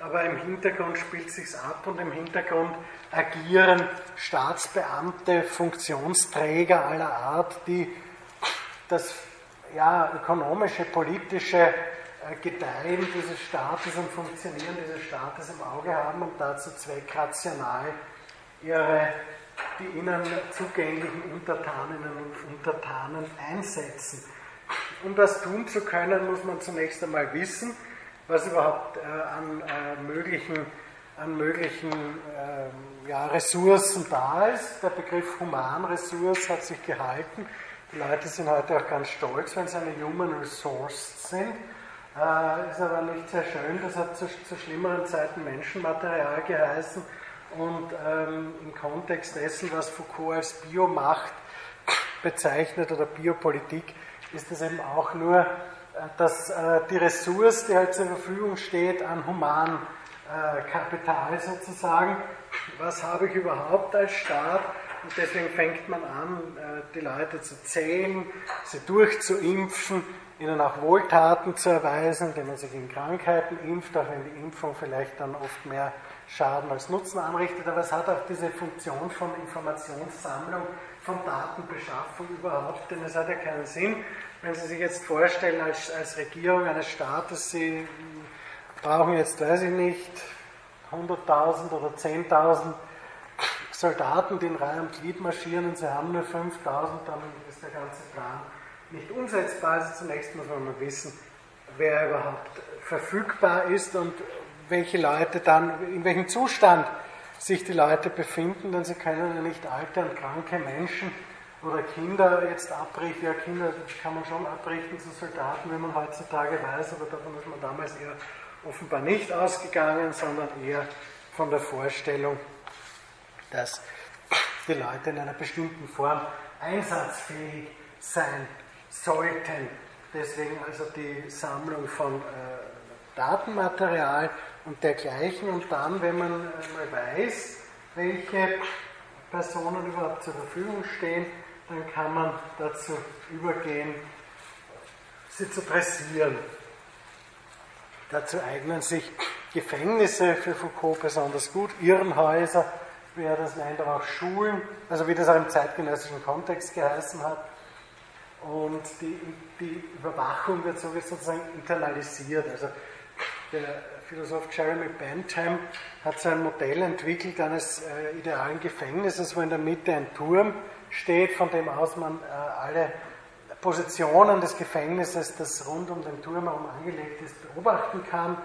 aber im Hintergrund spielt sich's ab und im Hintergrund agieren Staatsbeamte, Funktionsträger aller Art, die das ja, ökonomische, politische äh, Gedeihen dieses Staates und Funktionieren dieses Staates im Auge haben und dazu zweckrational ihre, die ihnen zugänglichen Untertaninnen und Untertanen einsetzen. Um das tun zu können, muss man zunächst einmal wissen, was überhaupt äh, an äh, möglichen, an möglichen äh, ja, Ressourcen da ist. Der Begriff Humanressource hat sich gehalten. Die Leute sind heute auch ganz stolz, wenn sie eine Human Resource sind. Äh, ist aber nicht sehr schön. Das hat zu, zu schlimmeren Zeiten Menschenmaterial geheißen. Und ähm, im Kontext dessen, was Foucault als Biomacht bezeichnet oder Biopolitik, ist es eben auch nur, dass äh, die Ressource, die halt zur Verfügung steht, an Humankapital äh, sozusagen, was habe ich überhaupt als Staat, Und deswegen fängt man an, äh, die Leute zu zählen, sie durchzuimpfen, ihnen auch Wohltaten zu erweisen, indem man sich gegen Krankheiten impft, auch wenn die Impfung vielleicht dann oft mehr Schaden als Nutzen anrichtet. Aber es hat auch diese Funktion von Informationssammlung, von Datenbeschaffung überhaupt, denn es hat ja keinen Sinn, wenn Sie sich jetzt vorstellen, als, als Regierung eines Staates, Sie brauchen jetzt, weiß ich nicht, 100.000 oder 10.000 Soldaten, die in Reihe und Glied marschieren und sie haben nur 5.000, dann ist der ganze Plan nicht umsetzbar. Also zunächst muss man mal wissen, wer überhaupt verfügbar ist und welche Leute dann, in welchem Zustand sich die Leute befinden, denn sie können ja nicht alte und kranke Menschen oder Kinder jetzt abrichten. Ja, Kinder kann man schon abrichten zu Soldaten, wenn man heutzutage weiß, aber davon ist man damals eher offenbar nicht ausgegangen, sondern eher von der Vorstellung, dass die Leute in einer bestimmten Form einsatzfähig sein sollten. Deswegen also die Sammlung von äh, Datenmaterial und dergleichen. Und dann, wenn man mal weiß, welche Personen überhaupt zur Verfügung stehen, dann kann man dazu übergehen, sie zu pressieren. Dazu eignen sich Gefängnisse für Foucault besonders gut, Irrenhäuser, wie er das nennt, aber auch Schulen, also wie das auch im zeitgenössischen Kontext geheißen hat. Und die, die Überwachung wird sozusagen internalisiert. Also der Philosoph Jeremy Bentham hat so ein Modell entwickelt eines äh, idealen Gefängnisses, wo in der Mitte ein Turm steht, von dem aus man äh, alle Positionen des Gefängnisses, das rund um den Turm herum angelegt ist, beobachten kann.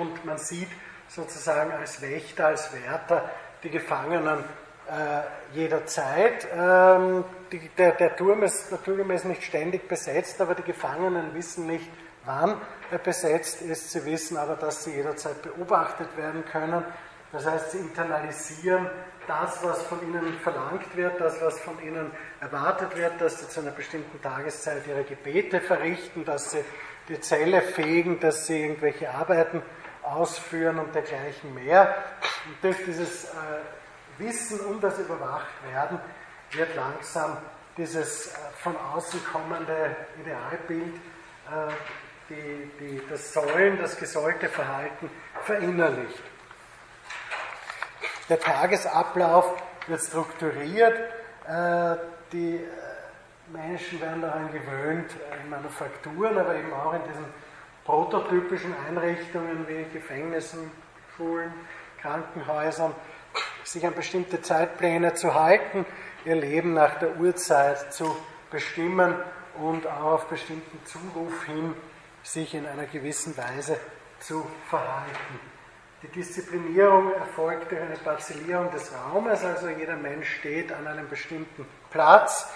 Und man sieht sozusagen als Wächter, als Wärter die Gefangenen äh, jederzeit. Ähm, die, der, der, Turm ist, ist nicht ständig besetzt, aber die Gefangenen wissen nicht, wann er besetzt ist. Sie wissen aber, dass sie jederzeit beobachtet werden können. Das heißt, sie internalisieren das, was von ihnen verlangt wird, das, was von ihnen erwartet wird, dass sie zu einer bestimmten Tageszeit ihre Gebete verrichten, dass sie die Zelle fegen, dass sie irgendwelche Arbeiten ausführen und dergleichen mehr. Und durch dieses äh, Wissen um das Überwachtwerden wird langsam dieses äh, von außen kommende Idealbild, äh, die, die, das Sollen, das gesollte Verhalten verinnerlicht. Der Tagesablauf wird strukturiert. Äh, die äh, Menschen werden daran gewöhnt, äh, in Manufakturen, aber eben auch in diesen prototypischen Einrichtungen wie Gefängnissen, Schulen, Krankenhäusern, sich an bestimmte Zeitpläne zu halten, ihr Leben nach der Uhrzeit zu bestimmen und auch auf bestimmten Zuruf hin sich in einer gewissen Weise zu verhalten. Die Disziplinierung erfolgt durch eine Parzellierung des Raumes, also jeder Mensch steht an einem bestimmten Platz,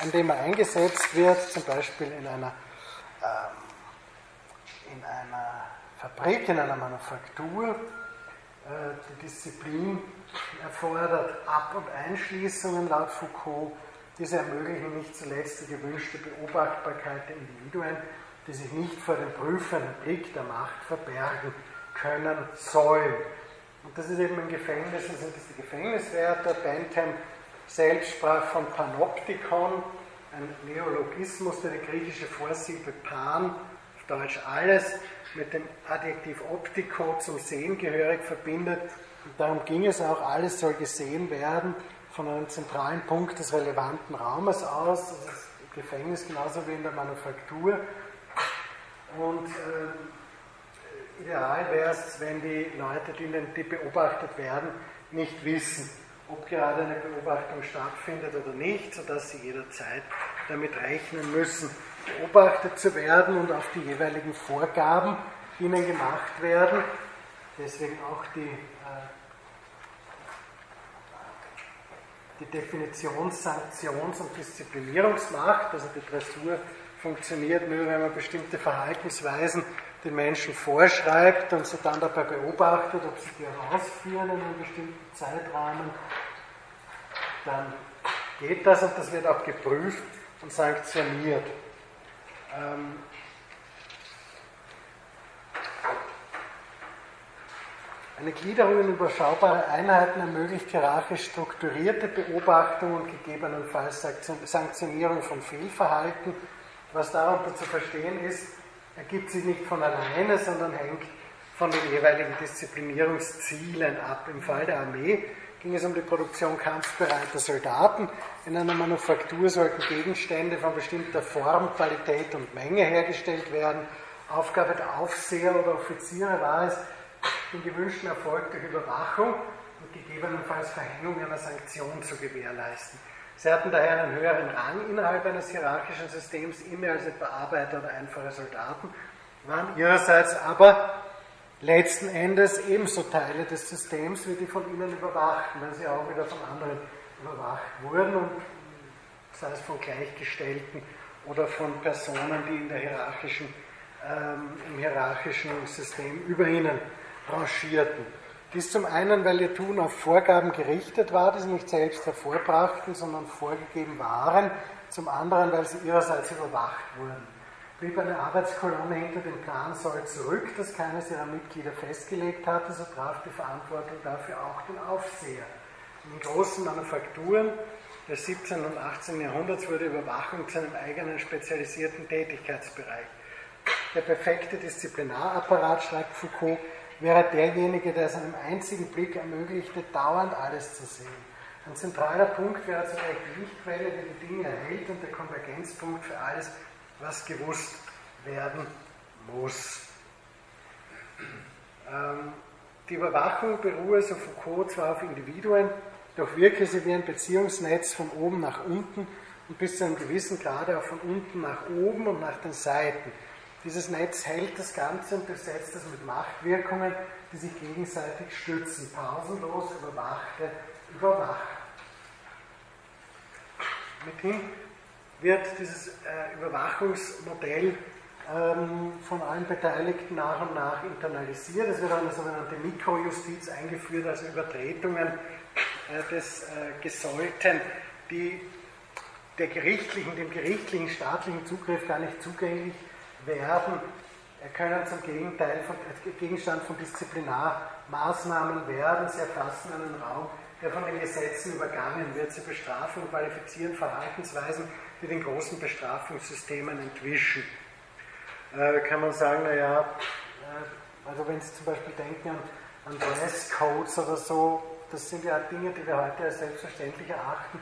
an dem er eingesetzt wird, zum Beispiel in einer, ähm, in einer Fabrik, in einer Manufaktur. Äh, die Disziplin erfordert Ab- und Einschließungen laut Foucault. Diese ermöglichen nicht zuletzt die gewünschte Beobachtbarkeit der Individuen, die sich nicht vor dem prüfenden Blick der Macht verbergen können sollen. Und das ist eben ein Gefängnis, das sind das die Gefängniswärter. Bentham selbst sprach von Panoptikon, ein Neologismus, der die griechische Vorsilbe Pan, auf Deutsch alles, mit dem Adjektiv Optiko zum Sehen gehörig verbindet. Und darum ging es auch, alles soll gesehen werden von einem zentralen Punkt des relevanten Raumes aus. Das ist im Gefängnis genauso wie in der Manufaktur. Und äh, ideal wäre es, wenn die Leute, die, beobachtet werden, nicht wissen, ob gerade eine Beobachtung stattfindet oder nicht, sodass sie jederzeit damit rechnen müssen, beobachtet zu werden und auf die jeweiligen Vorgaben, ihnen gemacht werden. Deswegen auch die, äh, die Definition Sanktions- und Disziplinierungsmacht, also die Dressur funktioniert nur, wenn man bestimmte Verhaltensweisen den Menschen vorschreibt und sie dann dabei beobachtet, ob sie die auch ausführen in einem bestimmten Zeitrahmen. Dann geht das und das wird auch geprüft und sanktioniert. Eine Gliederung in überschaubare Einheiten ermöglicht hierarchisch strukturierte Beobachtung und gegebenenfalls Sanktionierung von Fehlverhalten. Was darunter zu verstehen ist, ergibt sich nicht von alleine, sondern hängt von den jeweiligen Disziplinierungszielen ab. Im Fall der Armee ging es um die Produktion kampfbereiter Soldaten. In einer Manufaktur sollten Gegenstände von bestimmter Form, Qualität und Menge hergestellt werden. Aufgabe der Aufseher oder Offiziere war es, den gewünschten Erfolg durch Überwachung und gegebenenfalls Verhängung einer Sanktion zu gewährleisten. Sie hatten daher einen höheren Rang innerhalb eines hierarchischen Systems, immer als etwa Arbeiter oder einfache Soldaten, waren ihrerseits aber letzten Endes ebenso Teile des Systems wie die von ihnen Überwachten, weil sie auch wieder von anderen überwacht wurden und sei es von Gleichgestellten oder von Personen, die in der hierarchischen, ähm, im hierarchischen System über ihnen rangierten. Dies zum einen, weil ihr Tun auf Vorgaben gerichtet war, die sie nicht selbst hervorbrachten, sondern vorgegeben waren. Zum anderen, weil sie ihrerseits überwacht wurden. Blieb eine Arbeitskolonne hinter dem Plansoll zurück, das keines ihrer Mitglieder festgelegt hatte, so traf die Verantwortung dafür auch den Aufseher. In großen Manufakturen des 17. und 18. Jahrhunderts wurde Überwachung zu einem eigenen spezialisierten Tätigkeitsbereich. Der perfekte Disziplinarapparat, schreibt Foucault, wäre derjenige, der es einem einzigen Blick ermöglichte, dauernd alles zu sehen. Ein zentraler Punkt wäre zugleich die Lichtquelle, die die Dinge erhält und der Konvergenzpunkt für alles, was gewusst werden muss. Ähm, die Überwachung beruhe, so Foucault, zwar auf Individuen, doch wirke sie wie ein Beziehungsnetz von oben nach unten und bis zu einem gewissen Grade auch von unten nach oben und nach den Seiten. Dieses Netz hält das Ganze und besetzt es mit Machtwirkungen, die sich gegenseitig stützen. Pausenlos überwachte Überwacher. Mithin wird dieses äh, Überwachungsmodell ähm, von allen Beteiligten nach und nach internalisiert. Es wird eine sogenannte Mikrojustiz eingeführt, also Übertretungen äh, des äh, Gesollten, die der gerichtlichen, dem gerichtlichen staatlichen Zugriff gar nicht zugänglich sind werden, können zum Gegenteil von, Gegenstand von Disziplinarmaßnahmen werden. Sie erfassen einen Raum, der von den Gesetzen übergangen wird. Sie bestrafen und qualifizieren Verhaltensweisen, die den großen Bestrafungssystemen entwischen. Äh, kann man sagen, naja, äh, also wenn Sie zum Beispiel denken an, an Dresscodes oder so, das sind ja Dinge, die wir heute als selbstverständlich erachten,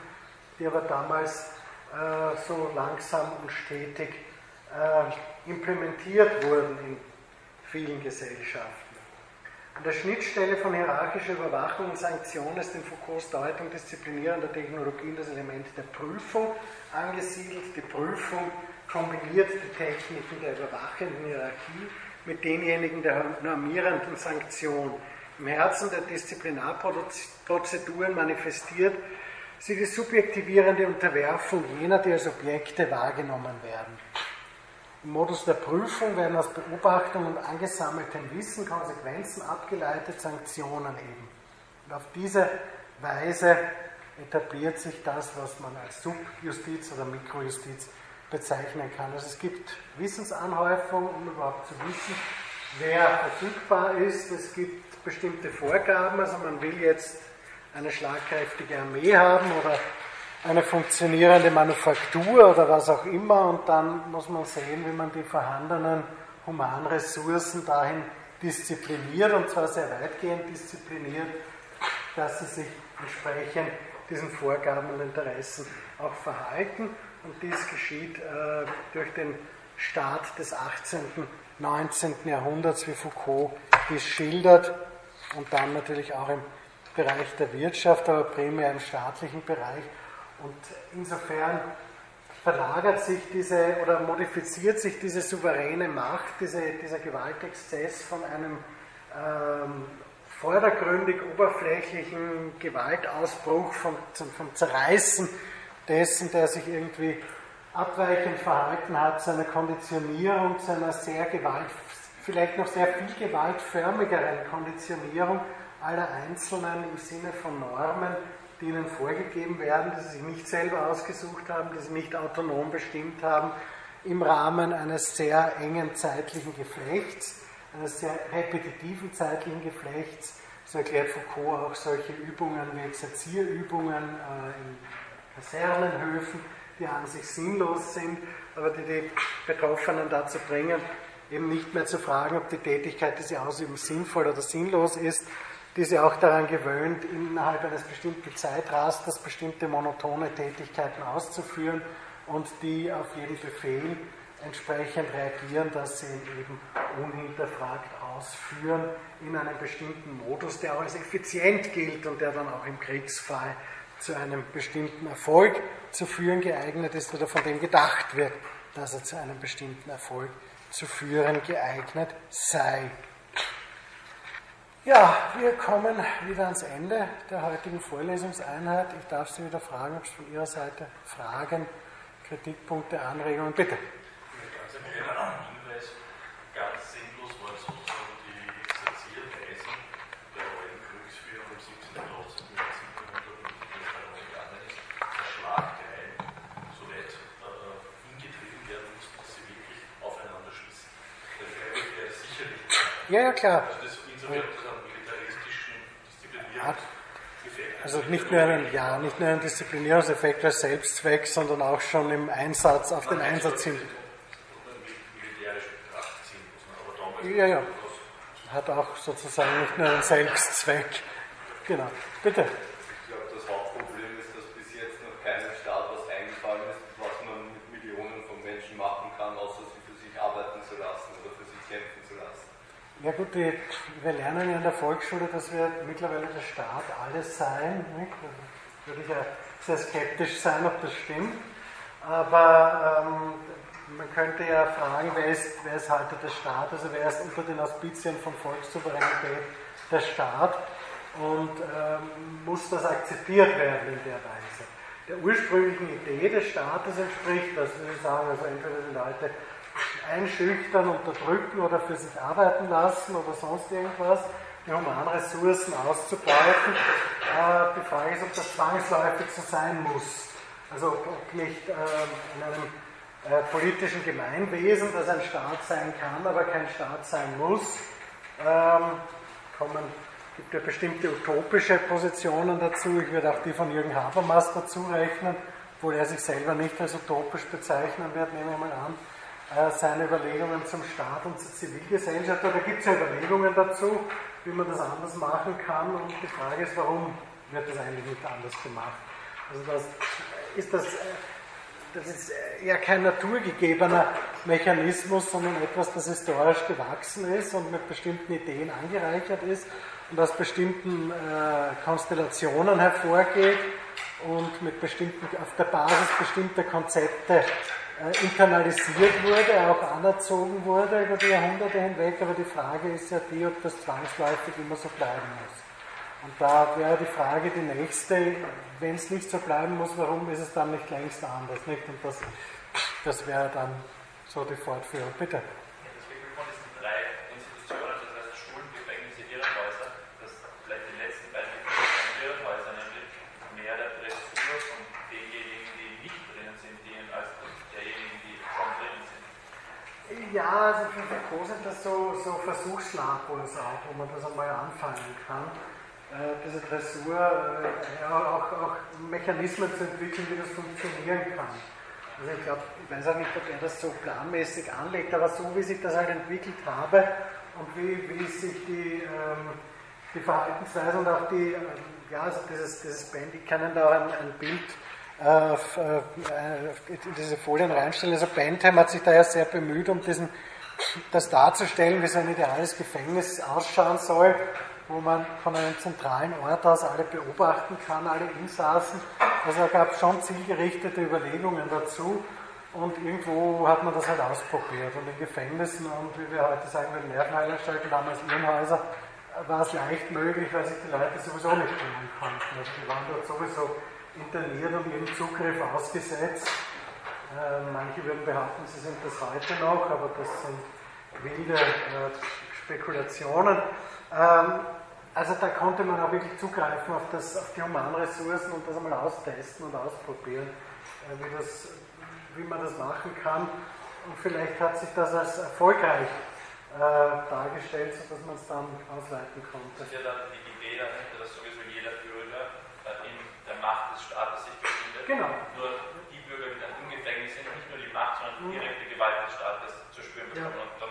die aber damals äh, so langsam und stetig äh, implementiert wurden in vielen Gesellschaften. An der Schnittstelle von hierarchischer Überwachung und Sanktion ist in Foucaults Deutung disziplinierender Technologien das Element der Prüfung angesiedelt. Die Prüfung kombiniert die Techniken der überwachenden Hierarchie mit denjenigen der normierenden Sanktion. Im Herzen der Disziplinarprozeduren manifestiert sie die subjektivierende Unterwerfung jener, die als Objekte wahrgenommen werden. Im Modus der Prüfung werden aus Beobachtung und angesammeltem Wissen Konsequenzen abgeleitet, Sanktionen eben. Und auf diese Weise etabliert sich das, was man als Subjustiz oder Mikrojustiz bezeichnen kann. Also es gibt Wissensanhäufung, um überhaupt zu wissen, wer verfügbar ist. Es gibt bestimmte Vorgaben, also man will jetzt eine schlagkräftige Armee haben oder eine funktionierende Manufaktur oder was auch immer und dann muss man sehen, wie man die vorhandenen Humanressourcen dahin diszipliniert und zwar sehr weitgehend diszipliniert, dass sie sich entsprechend diesen Vorgaben und Interessen auch verhalten und dies geschieht äh, durch den Start des 18., 19. Jahrhunderts, wie Foucault dies schildert und dann natürlich auch im Bereich der Wirtschaft, aber primär im staatlichen Bereich und insofern verlagert sich diese oder modifiziert sich diese souveräne Macht, diese, dieser Gewaltexzess von einem ähm, vordergründig oberflächlichen Gewaltausbruch, vom, vom Zerreißen dessen, der sich irgendwie abweichend verhalten hat, zu einer Konditionierung, zu einer sehr gewalt, vielleicht noch sehr viel gewaltförmigeren Konditionierung aller Einzelnen im Sinne von Normen, die ihnen vorgegeben werden, die sie sich nicht selber ausgesucht haben, die sie nicht autonom bestimmt haben, im Rahmen eines sehr engen zeitlichen Geflechts, eines sehr repetitiven zeitlichen Geflechts, So erklärt Foucault auch solche Übungen wie Exerzierübungen äh, in Kasernenhöfen, die an sich sinnlos sind, aber die die Betroffenen dazu bringen, eben nicht mehr zu fragen, ob die Tätigkeit, die sie ausüben, sinnvoll oder sinnlos ist, die sie auch daran gewöhnt, innerhalb eines bestimmten Zeitrasters bestimmte monotone Tätigkeiten auszuführen und die auf jeden Befehl entsprechend reagieren, dass sie ihn eben unhinterfragt ausführen in einem bestimmten Modus, der auch als effizient gilt und der dann auch im Kriegsfall zu einem bestimmten Erfolg zu führen geeignet ist oder von dem gedacht wird, dass er zu einem bestimmten Erfolg zu führen geeignet sei. Ja, wir kommen wieder ans Ende der heutigen Vorlesungseinheit. Ich darf Sie wieder fragen, ob es von Ihrer Seite Fragen, Kritikpunkte, Anregungen, bitte. Ganz ein Hinweis, ganz sinnlos war sozusagen die Exerzierweisen der alten Kriegsführung im 17. Jahrhundert, mit 1700 gegangen ist, der Schlagreihen so weit äh, hingetrieben werden mussten, dass sie wirklich aufeinander schießen. Freiwillige wäre sicherlich. Ja, ja, klar. Also das insofern hat also nicht nur einen, ja, nicht nur einen Disziplinierungseffekt als Selbstzweck, sondern auch schon im Einsatz, auf den Einsatz hin. Ja, ja. Hat auch sozusagen nicht nur einen Selbstzweck. Genau. Bitte. Ich glaube, das Hauptproblem ist, dass bis jetzt noch keinem Staat was eingefallen ist, was man mit Millionen von Menschen machen kann, außer sie für sich arbeiten zu lassen oder für sich kämpfen zu lassen. Ja gut, die, wir lernen ja in der Volksschule, dass wir mittlerweile der Staat alles sein. Nicht? Da würde ich ja sehr skeptisch sein, ob das stimmt. Aber ähm, man könnte ja fragen, wer ist, wer ist heute der Staat? Also wer ist unter den Auspizien von Volkssouveränität der Staat? Und ähm, muss das akzeptiert werden in der Weise? Der ursprünglichen Idee des Staates entspricht das, würde ich sagen, also entweder die Leute einschüchtern, unterdrücken oder für sich arbeiten lassen oder sonst irgendwas, die Humanressourcen auszubeuten. Äh, die Frage ist, ob das zwangsläufig so sein muss. Also ob nicht äh, in einem äh, politischen Gemeinwesen, das ein Staat sein kann, aber kein Staat sein muss, ähm, kommen, gibt ja bestimmte utopische Positionen dazu. Ich würde auch die von Jürgen Habermas dazu rechnen, obwohl er sich selber nicht als utopisch bezeichnen wird, nehme ich mal an seine Überlegungen zum Staat und zur Zivilgesellschaft. Da gibt es ja Überlegungen dazu, wie man das anders machen kann. Und die Frage ist, warum wird das eigentlich nicht anders gemacht? Also das ist das, äh, das ist ja kein naturgegebener Mechanismus, sondern etwas, das historisch gewachsen ist und mit bestimmten Ideen angereichert ist und aus bestimmten äh, Konstellationen hervorgeht und mit bestimmten, auf der Basis bestimmter Konzepte äh, internalisiert wurde, auch anerzogen wurde über die Jahrhunderte hinweg, aber die Frage ist ja die, ob das zwangsläufig immer so bleiben muss. Und da wäre die Frage die nächste, wenn es nicht so bleiben muss, warum ist es dann nicht längst anders? Nicht? Und das, das wäre dann so die Fortführung. Bitte. Ja, also für sind das so, so Versuchslabors auch, wo man das einmal anfangen kann. Äh, diese Dressur, äh, ja, auch, auch Mechanismen zu entwickeln, wie das funktionieren kann. Also ich glaube, ich weiß auch nicht, ob er das so planmäßig anlegt, aber so wie sich das halt entwickelt habe und wie, wie sich die, ähm, die Verhaltensweise und auch die, äh, ja, also dieses, dieses Band, ich kann Ihnen da auch ein, ein Bild äh, in diese Folien reinstellen. Also Bentham hat sich da ja sehr bemüht, um diesen, das darzustellen, wie so ein ideales Gefängnis ausschauen soll, wo man von einem zentralen Ort aus alle beobachten kann, alle Insassen. Also da gab es schon zielgerichtete Überlegungen dazu. Und irgendwo hat man das halt ausprobiert. Und in Gefängnissen und wie wir heute sagen, in Nervenheilanstalten, damals Irrenhäuser, war es leicht möglich, weil sich die Leute sowieso nicht kümmern konnten. Also die waren dort sowieso interniert und ihrem Zugriff ausgesetzt. Äh, manche würden behaupten, sie sind das heute noch, aber das sind wilde äh, Spekulationen. Ähm, also da konnte man auch wirklich zugreifen auf, das, auf die Humanressourcen und das einmal austesten und ausprobieren, äh, wie, das, wie man das machen kann. Und vielleicht hat sich das als erfolgreich äh, dargestellt, sodass man es dann ausweiten konnte. Das ist ja dann die jeder, dass sowieso jeder Bürger in der Macht des Staates sich befindet. Genau. Nur die Bürger, die dann im Gefängnis sind, nicht nur die Macht, sondern die direkte Gewalt des Staates zu spüren Ja. bekommen. Kann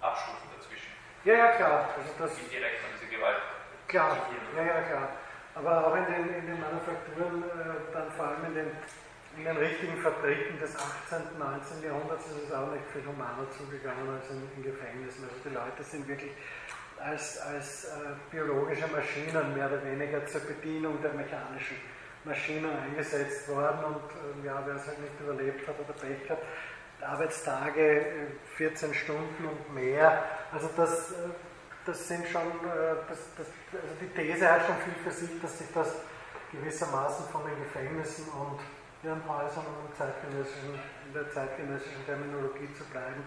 abstufen dazwischen, Ja, ja, klar. Also das, wie direkt man diese Gewalt Klar, ja, ja, klar. Aber auch in den, in den Manufakturen, äh, dann vor allem in den, in den richtigen Fabriken des 18., 19. Jahrhunderts ist es auch nicht viel humaner zugegangen als in, in Gefängnissen. Also die Leute sind wirklich als, als äh, biologische Maschinen mehr oder weniger zur Bedienung der mechanischen Maschinen eingesetzt worden und äh, ja, wer es halt nicht überlebt hat oder Pech hat, Arbeitstage äh, 14 Stunden und mehr. Also das, äh, das sind schon, äh, das, das, also die These hat schon viel für sich, dass sich das gewissermaßen von den Gefängnissen und Irrenhäusern, im zeitgenössischen, in der zeitgenössischen Terminologie zu bleiben,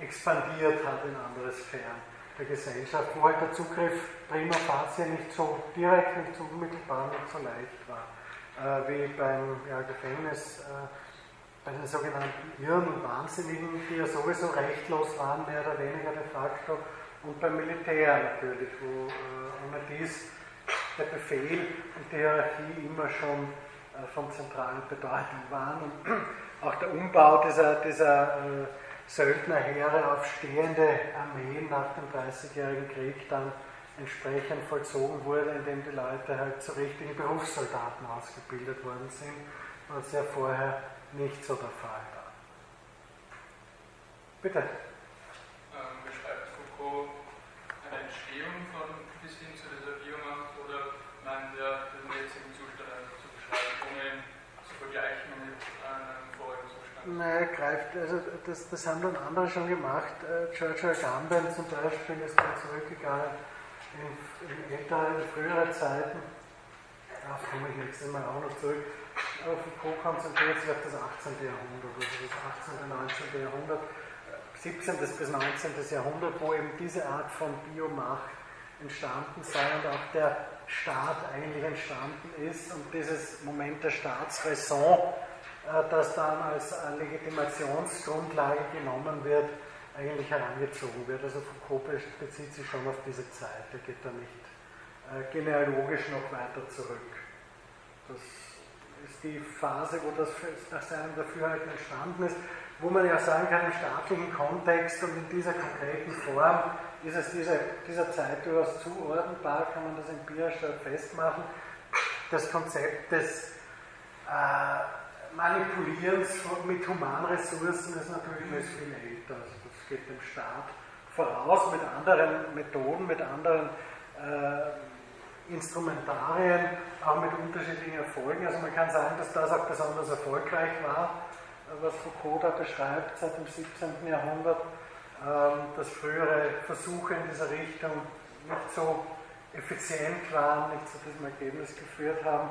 expandiert hat in andere Sphären der Gesellschaft, wo halt der Zugriff prima facie nicht so direkt, nicht so unmittelbar, nicht so leicht war, äh, wie beim ja, Gefängnis, äh, bei den sogenannten Irren und Wahnsinnigen, die ja sowieso rechtlos waren, mehr oder weniger de facto, und beim Militär natürlich, wo äh, immer dies der Befehl und die Hierarchie immer schon äh, von zentraler Bedeutung waren. Und <clears throat> auch der Umbau dieser, dieser äh, Söldnerheere auf stehende Armeen nach dem Dreißigjährigen Krieg dann entsprechend vollzogen wurde, indem die Leute halt zu richtigen Berufssoldaten ausgebildet worden sind, was ja vorher nicht so der Fall war. Bitte. ähm, beschreibt Foucault eine Entstehung von bis hin zu dieser Biomacht oder meint er den jetzigen Zustand einfach zu beschreiben, ohne ihn zu vergleichen mit einem vorigen Zustand? Nein, greift, also das, das haben dann andere schon gemacht. Äh, George Agamben zum Beispiel ist dann zurückgegangen in, in ältere, in frühere Zeiten. Darauf komme ich nächstes Mal auch noch zurück. Aber Foucault konzentriert sich auf das 18. Jahrhundert, also das 18. und 19. Jahrhundert, äh, 17. bis 19. Jahrhundert, wo eben diese Art von Biomacht entstanden sei und auch der Staat eigentlich entstanden ist und dieses Moment der Staatsräson, äh, das dann als äh, Legitimationsgrundlage genommen wird, eigentlich herangezogen wird. Also Foucault be- bezieht sich schon auf diese Zeit, er geht da nicht äh, genealogisch noch weiter zurück. Das ist die Phase, wo das nach seinem Dafürhalten entstanden ist, wo man ja sagen kann, im staatlichen Kontext und in dieser konkreten Form ist es dieser, dieser Zeit durchaus zuordnenbar, kann man das empirisch festmachen. Das Konzept des äh, Manipulierens mit Humanressourcen ist natürlich noch viel älter. Also das geht dem Staat voraus mit anderen Methoden, mit anderen äh, Instrumentarien, auch mit unterschiedlichen Erfolgen. Also man kann sagen, dass das auch besonders erfolgreich war, was Foucault da beschreibt seit dem 17. Jahrhundert, ähm, dass frühere Versuche in dieser Richtung nicht so effizient waren, nicht zu diesem Ergebnis geführt haben,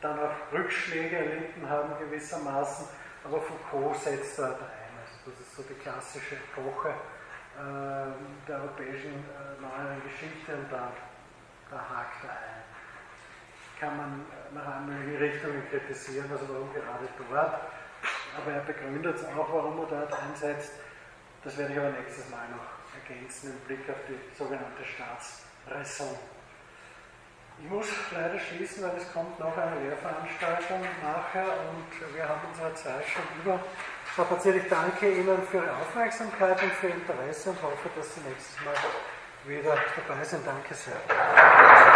dann auch Rückschläge erlitten haben gewissermaßen, aber Foucault setzt dort ein. Also das ist so die klassische Epoche äh, der europäischen äh, neueren Geschichte und da, da hakt er ein. Kann man äh, nach allen möglichen Richtungen kritisieren, also warum gerade dort, aber er begründet es auch, warum er dort einsetzt. Das werde ich aber nächstes Mal noch ergänzen im Blick auf die sogenannte Staatsräson. Ich muss leider schließen, weil es kommt noch eine Lehrveranstaltung nachher und wir haben unsere Zeit schon über. Frau Patzier, ich danke Ihnen für Ihre Aufmerksamkeit und für Ihr Interesse und hoffe, dass Sie nächstes Mal wieder dabei sind. Danke sehr.